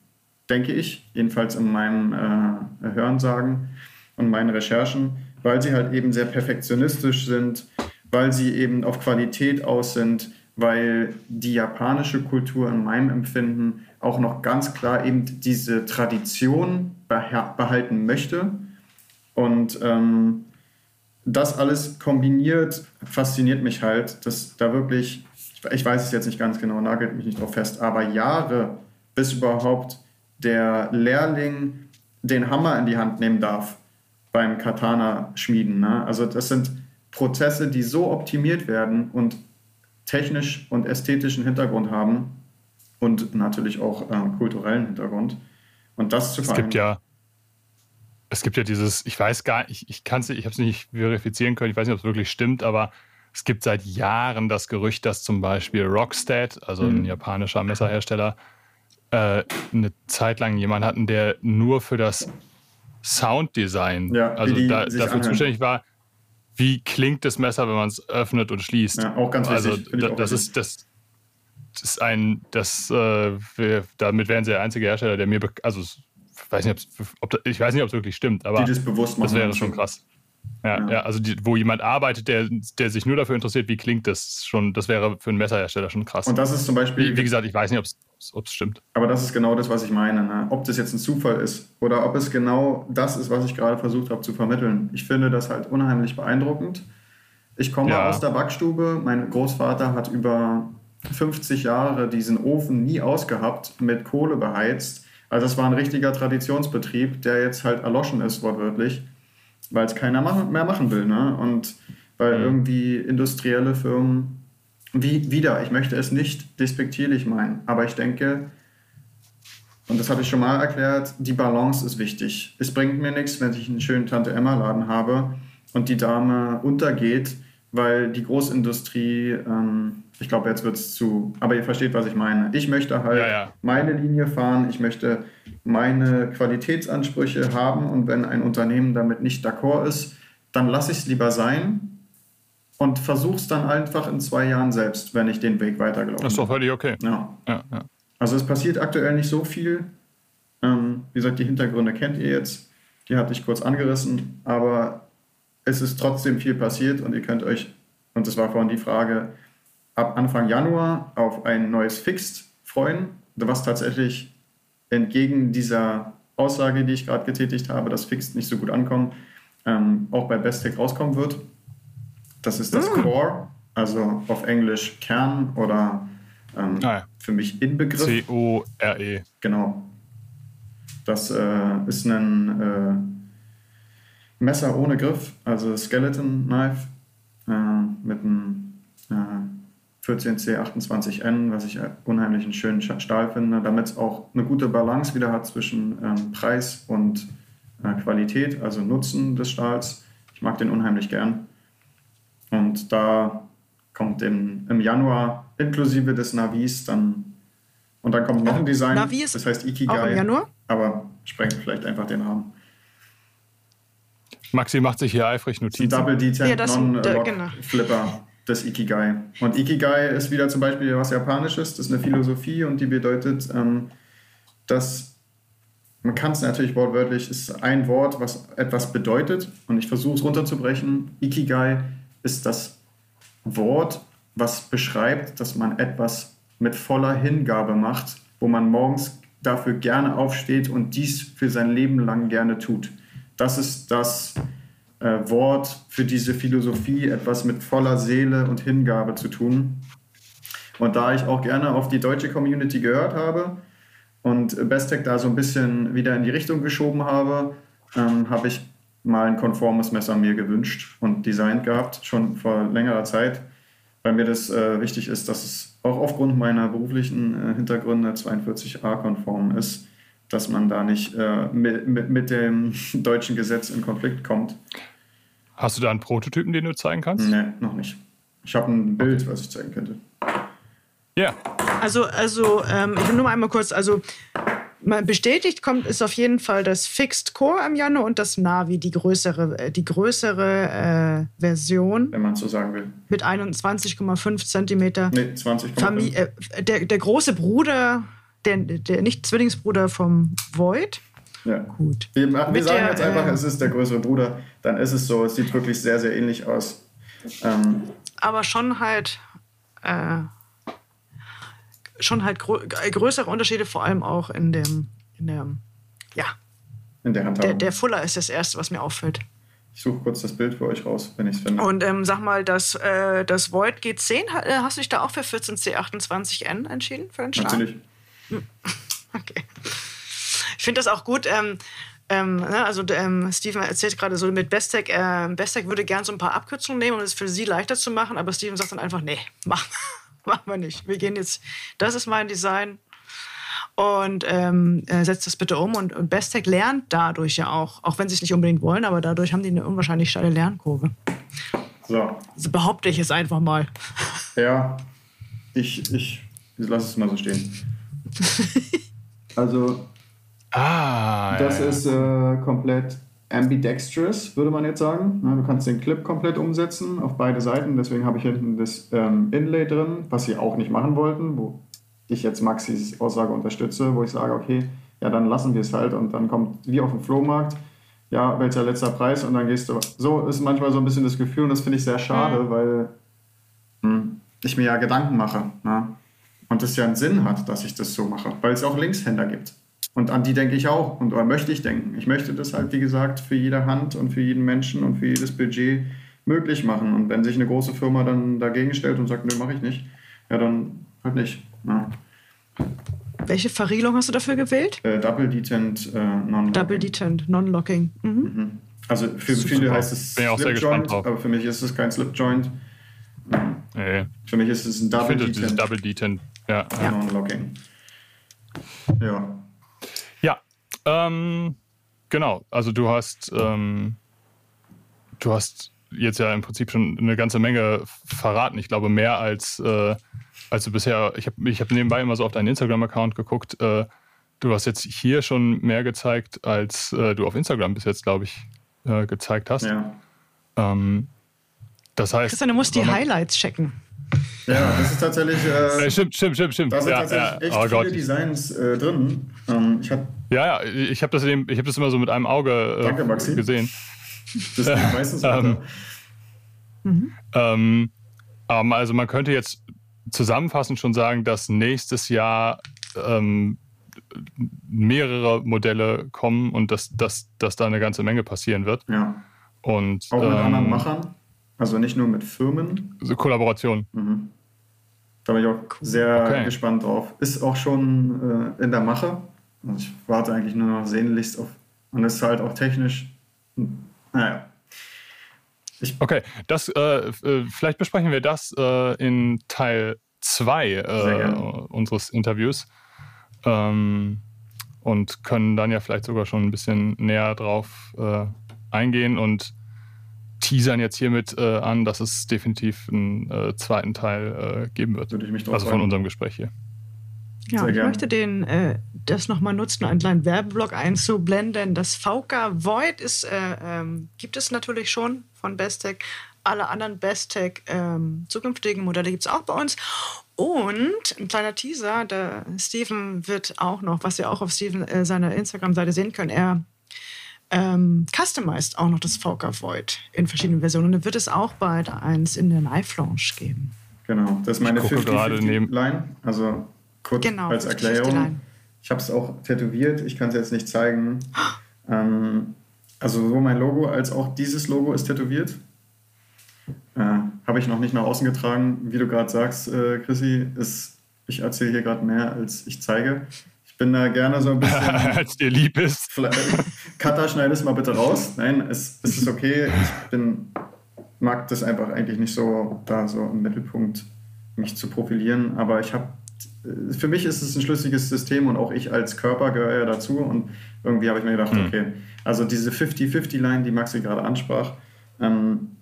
denke ich, jedenfalls in meinem äh, Hörensagen und meinen Recherchen weil sie halt eben sehr perfektionistisch sind, weil sie eben auf Qualität aus sind, weil die japanische Kultur in meinem Empfinden auch noch ganz klar eben diese Tradition behalten möchte. Und ähm, das alles kombiniert fasziniert mich halt, dass da wirklich, ich weiß es jetzt nicht ganz genau, nagelt mich nicht drauf fest, aber Jahre, bis überhaupt der Lehrling den Hammer in die Hand nehmen darf beim Katana schmieden. Ne? Also das sind Prozesse, die so optimiert werden und technisch und ästhetischen Hintergrund haben und natürlich auch äh, kulturellen Hintergrund. Und das zu Es gibt ja es gibt ja dieses, ich weiß gar nicht, ich, ich kann es ich habe es nicht verifizieren können, ich weiß nicht, ob es wirklich stimmt, aber es gibt seit Jahren das Gerücht, dass zum Beispiel Rockstead, also mhm. ein japanischer Messerhersteller, äh, eine Zeit lang jemanden hatten, der nur für das Sounddesign, ja, also da, dafür anhören. zuständig war, wie klingt das Messer, wenn man es öffnet und schließt. Ja, auch ganz wichtig. Also da, das, ist, das, das, ist ein, das, äh, wir, damit wären sie der einzige Hersteller, der mir, also ich weiß nicht, ob, ich weiß nicht, ob es wirklich stimmt, aber das, das, wäre schon krass. Ja, ja. ja also die, wo jemand arbeitet, der, der sich nur dafür interessiert, wie klingt das schon, das wäre für einen Messerhersteller schon krass. Und das ist zum Beispiel. Wie, wie gesagt, ich weiß nicht, ob es ob es stimmt. Aber das ist genau das, was ich meine. Ne? Ob das jetzt ein Zufall ist oder ob es genau das ist, was ich gerade versucht habe zu vermitteln. Ich finde das halt unheimlich beeindruckend. Ich komme ja. aus der Backstube. Mein Großvater hat über 50 Jahre diesen Ofen nie ausgehabt, mit Kohle beheizt. Also das war ein richtiger Traditionsbetrieb, der jetzt halt erloschen ist, wortwörtlich, weil es keiner mehr machen will. Ne? Und weil mhm. irgendwie industrielle Firmen wie, wieder, ich möchte es nicht despektierlich meinen, aber ich denke, und das habe ich schon mal erklärt, die Balance ist wichtig. Es bringt mir nichts, wenn ich einen schönen Tante-Emma-Laden habe und die Dame untergeht, weil die Großindustrie, ähm, ich glaube, jetzt wird es zu, aber ihr versteht, was ich meine. Ich möchte halt ja, ja. meine Linie fahren, ich möchte meine Qualitätsansprüche haben und wenn ein Unternehmen damit nicht d'accord ist, dann lasse ich es lieber sein und versuch's dann einfach in zwei Jahren selbst, wenn ich den Weg weitergelaufen bin. Das ist doch völlig okay. Ja. ja, ja. Also es passiert aktuell nicht so viel. Ähm, wie gesagt, die Hintergründe kennt ihr jetzt. Die hatte ich kurz angerissen, aber es ist trotzdem viel passiert und ihr könnt euch, und das war vorhin die Frage, ab Anfang Januar auf ein neues Fixed freuen, was tatsächlich entgegen dieser Aussage, die ich gerade getätigt habe, dass Fixed nicht so gut ankommt, ähm, auch bei Bestech rauskommen wird. Das ist das mm. Core, also auf Englisch Kern oder ähm, ah, ja. für mich Inbegriff. C-O-R-E. Genau. Das äh, ist ein äh, Messer ohne Griff, also Skeleton Knife äh, mit einem 14C28N, was ich unheimlich einen schönen Stahl finde, damit es auch eine gute Balance wieder hat zwischen ähm, Preis und äh, Qualität, also Nutzen des Stahls. Ich mag den unheimlich gern. Und da kommt in, im Januar inklusive des Navis dann und dann kommt noch ein Design, Navi ist das heißt Ikigai. Auch im Januar? Aber sprengt vielleicht einfach den Rahmen. Maxi macht sich hier eifrig Notizen. Double D10 ja, Non-Lock genau. Flipper des Ikigai. Und Ikigai ist wieder zum Beispiel was Japanisches, das ist eine Philosophie und die bedeutet, ähm, dass man kann es natürlich wortwörtlich, ist ein Wort, was etwas bedeutet und ich versuche es runterzubrechen. Ikigai ist das Wort, was beschreibt, dass man etwas mit voller Hingabe macht, wo man morgens dafür gerne aufsteht und dies für sein Leben lang gerne tut. Das ist das äh, Wort für diese Philosophie, etwas mit voller Seele und Hingabe zu tun. Und da ich auch gerne auf die deutsche Community gehört habe und Bestech da so ein bisschen wieder in die Richtung geschoben habe, ähm, habe ich mal ein konformes Messer mir gewünscht und designt gehabt, schon vor längerer Zeit, weil mir das äh, wichtig ist, dass es auch aufgrund meiner beruflichen äh, Hintergründe 42a-konform ist, dass man da nicht äh, mit, mit, mit, dem deutschen Gesetz in Konflikt kommt. Hast du da einen Prototypen, den du zeigen kannst? Nee, noch nicht. Ich habe ein Bild, was ich zeigen könnte. Ja. Also, also ähm, ich will nur mal einmal kurz, also bestätigt kommt, ist auf jeden Fall das Fixed Core im Januar und das Navi, die größere, äh, die größere äh, Version. Wenn man so sagen will. Mit 21,5 Zentimeter. Nee, 20,5. Äh, der, der große Bruder, der, der nicht Zwillingsbruder vom Void. Ja. Gut. Wir, wir sagen der, jetzt einfach, äh, es ist der größere Bruder. Dann ist es so. Es sieht wirklich sehr, sehr ähnlich aus. Ähm, aber schon halt. Äh, schon halt grö äh, größere Unterschiede, vor allem auch in dem, in der, ja. In der Handhabung. Der, der Fuller ist das Erste, was mir auffällt. Ich suche kurz das Bild für euch raus, wenn ich es finde. Und ähm, sag mal, das, äh, das Void G10, äh, hast du dich da auch für 14C28N entschieden, für den Start? Natürlich. Hm. Okay. Ich finde das auch gut. Ähm, ähm, ne, also ähm, Steven erzählt gerade so mit Bestec, äh, Bestec würde gern so ein paar Abkürzungen nehmen, um es für sie leichter zu machen, aber Steven sagt dann einfach, nee, mach, machen wir nicht. Wir gehen jetzt, das ist mein Design und ähm, äh, setzt das bitte um. Und, und Bestech lernt dadurch ja auch, auch wenn sie es nicht unbedingt wollen, aber dadurch haben die eine unwahrscheinlich steile Lernkurve. So. Also behaupte ich es einfach mal. Ja, ich, ich, ich lasse es mal so stehen. also, ah, das ja. ist äh, komplett ambidextrous, würde man jetzt sagen. Du kannst den Clip komplett umsetzen auf beide Seiten. Deswegen habe ich hinten das ähm, Inlay drin, was sie auch nicht machen wollten, wo ich jetzt Maxis Aussage unterstütze, wo ich sage, okay, ja, dann lassen wir es halt und dann kommt wie auf dem Flohmarkt, ja, welcher letzter Preis und dann gehst du. So ist manchmal so ein bisschen das Gefühl und das finde ich sehr schade, mhm. weil hm, ich mir ja Gedanken mache. Ne? Und Und es ja einen Sinn hat, dass ich das so mache, weil es auch Linkshänder gibt. Und an die denke ich auch und oder möchte ich denken. Ich möchte das halt, wie gesagt, für jede Hand und für jeden Menschen und für jedes Budget möglich machen. Und wenn sich eine große Firma dann dagegen stellt und sagt, nö, mache ich nicht, ja, dann halt nicht. Ja. Welche Verrielung hast du dafür gewählt? Äh, Double Detent äh, Non-Locking. Double Detent Non-Locking. Mhm. Mhm. Also für Super. viele heißt es Slip Joint, aber für mich ist es kein Slip Joint. Nee. Für mich ist es ein Ich Double Detent Double Detent. Ja. Ja. Non-Locking. Ja. Ähm, genau. Also du hast, ähm, du hast jetzt ja im Prinzip schon eine ganze Menge verraten. Ich glaube mehr als, äh, als du bisher. Ich habe ich hab nebenbei immer so auf deinen Instagram-Account geguckt. Äh, du hast jetzt hier schon mehr gezeigt, als äh, du auf Instagram bis jetzt, glaube ich, äh, gezeigt hast. Ja. Ähm, das heißt. Christian, du musst die Highlights checken. ja, das ist tatsächlich. Äh, Äh, stimmt, stimmt, stimmt, stimmt. da sind Ja, tatsächlich ja. echt Oh viele Gott. Designs äh, drin. Ähm, ich habe Ja, ja, ich habe das, eben- ich hab das immer so mit einem Auge äh, Danke, Maxi. gesehen. das meistens Ähm, weiter. Ähm, ähm, also man könnte jetzt zusammenfassend schon sagen, dass nächstes Jahr ähm, mehrere Modelle kommen und dass, dass, dass da eine ganze Menge passieren wird. Ja. Und Auch mit ähm, anderen Machern. Also nicht nur mit Firmen. so Kollaboration. Mhm. Da bin ich auch sehr Okay. gespannt drauf. Ist auch schon äh, in der Mache. Also ich warte eigentlich nur noch sehnlichst auf. Und ist halt auch technisch. Naja. Ich, Okay, das, äh, äh, vielleicht besprechen wir das äh, in Teil 2 Sehr äh, unseres Interviews. Ähm, und können dann ja vielleicht sogar schon ein bisschen näher drauf äh, eingehen und teasern jetzt hiermit äh, an, dass es definitiv einen zweiten Teil geben wird. würde ich mich drauf Also von unserem Gespräch hier. Ja, Sehr ich möchte den, äh, das nochmal nutzen, einen kleinen Werbeblock einzublenden. Das VK Void ist, äh, ähm, gibt es natürlich schon von Bestech. Alle anderen Bestech ähm, zukünftigen Modelle gibt es auch bei uns. Und ein kleiner Teaser, der Steven wird auch noch, was ihr auch auf Steven äh, seiner Instagram-Seite sehen könnt, er ähm, customized auch noch das VK Void in verschiedenen Versionen. Und dann wird es auch bald eins in der Lounge geben. Genau, das ist meine Ich gucke gerade neben- 50-50-Line. Also kurz Genau, als 50-50 Erklärung. Ich habe es auch tätowiert, ich kann es jetzt nicht zeigen. Ähm, also sowohl mein Logo als auch dieses Logo ist tätowiert. Äh, habe ich noch nicht nach außen getragen. Wie du gerade sagst, äh, Chrissy, ist, ich erzähle hier gerade mehr, als ich zeige. Ich bin da gerne so ein bisschen Als dir lieb ist. Vielleicht- Cutter, schneid es mal bitte raus. Nein, es, es ist okay. Ich bin, mag das einfach eigentlich nicht so, da so im Mittelpunkt mich zu profilieren. Aber ich habe, für mich ist es ein schlüssiges System und auch ich als Körper gehöre ja dazu. Und irgendwie habe ich mir gedacht, Hm. okay, also diese 50-50-Line, die Maxi gerade ansprach, ähm,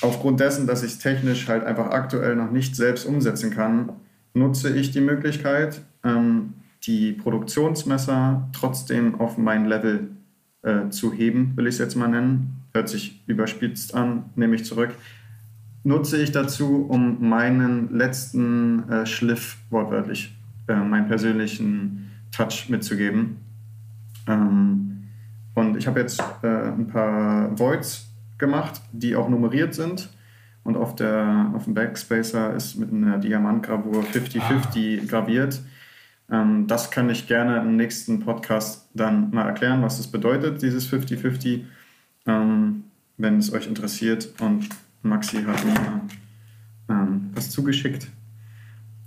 aufgrund dessen, dass ich es technisch halt einfach aktuell noch nicht selbst umsetzen kann, nutze ich die Möglichkeit, ähm, die Produktionsmesser trotzdem auf mein Level äh, zu heben, will ich es jetzt mal nennen. Hört sich überspitzt an, nehme ich zurück. Nutze ich dazu, um meinen letzten äh, Schliff wortwörtlich, äh, meinen persönlichen Touch mitzugeben. Ähm, und ich habe jetzt äh, ein paar Voids gemacht, die auch nummeriert sind. Und auf, der, auf dem Backspacer ist mit einer Diamantgravur 50-50 graviert. Ähm, das kann ich gerne im nächsten Podcast dann mal erklären, was das bedeutet, dieses 50-50, ähm, wenn es euch interessiert. Und Maxi hat mir ähm, was zugeschickt.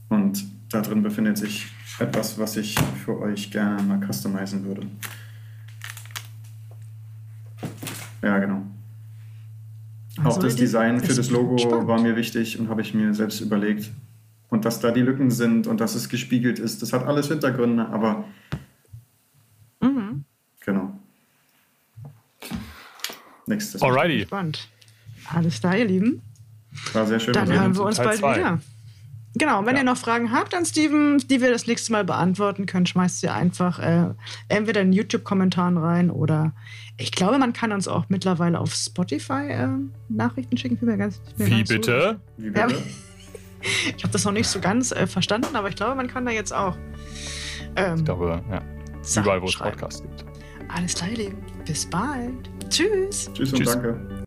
Und da drin befindet sich etwas, was ich für euch gerne mal customizen würde. Ja, genau. Auch Also das Design für das Logo war mir wichtig und habe ich mir selbst überlegt. Und dass da die Lücken sind und dass es gespiegelt ist, das hat alles Hintergründe, aber Mhm. genau. Nächstes. Alrighty. Spannend. Alles klar, ihr Lieben. War sehr schön. Dann hören wir uns Teil bald zwei. wieder. Genau, und wenn Ja. ihr noch Fragen habt an Steven, die wir das nächste Mal beantworten können, schmeißt ihr einfach äh, entweder in YouTube-Kommentaren rein oder ich glaube, man kann uns auch mittlerweile auf Spotify äh, Nachrichten schicken. Ich bin mir ganz, ich bin mir Wie ganz so bitte? Wie bitte? Ich habe das noch nicht so ganz äh, verstanden, aber ich glaube, man kann da jetzt auch ähm, Ich glaube, ja. Sachen Überall, wo es. Podcasts gibt. Alles klar, ihr Lieben. Bis bald. Tschüss. Tschüss und Tschüss. danke.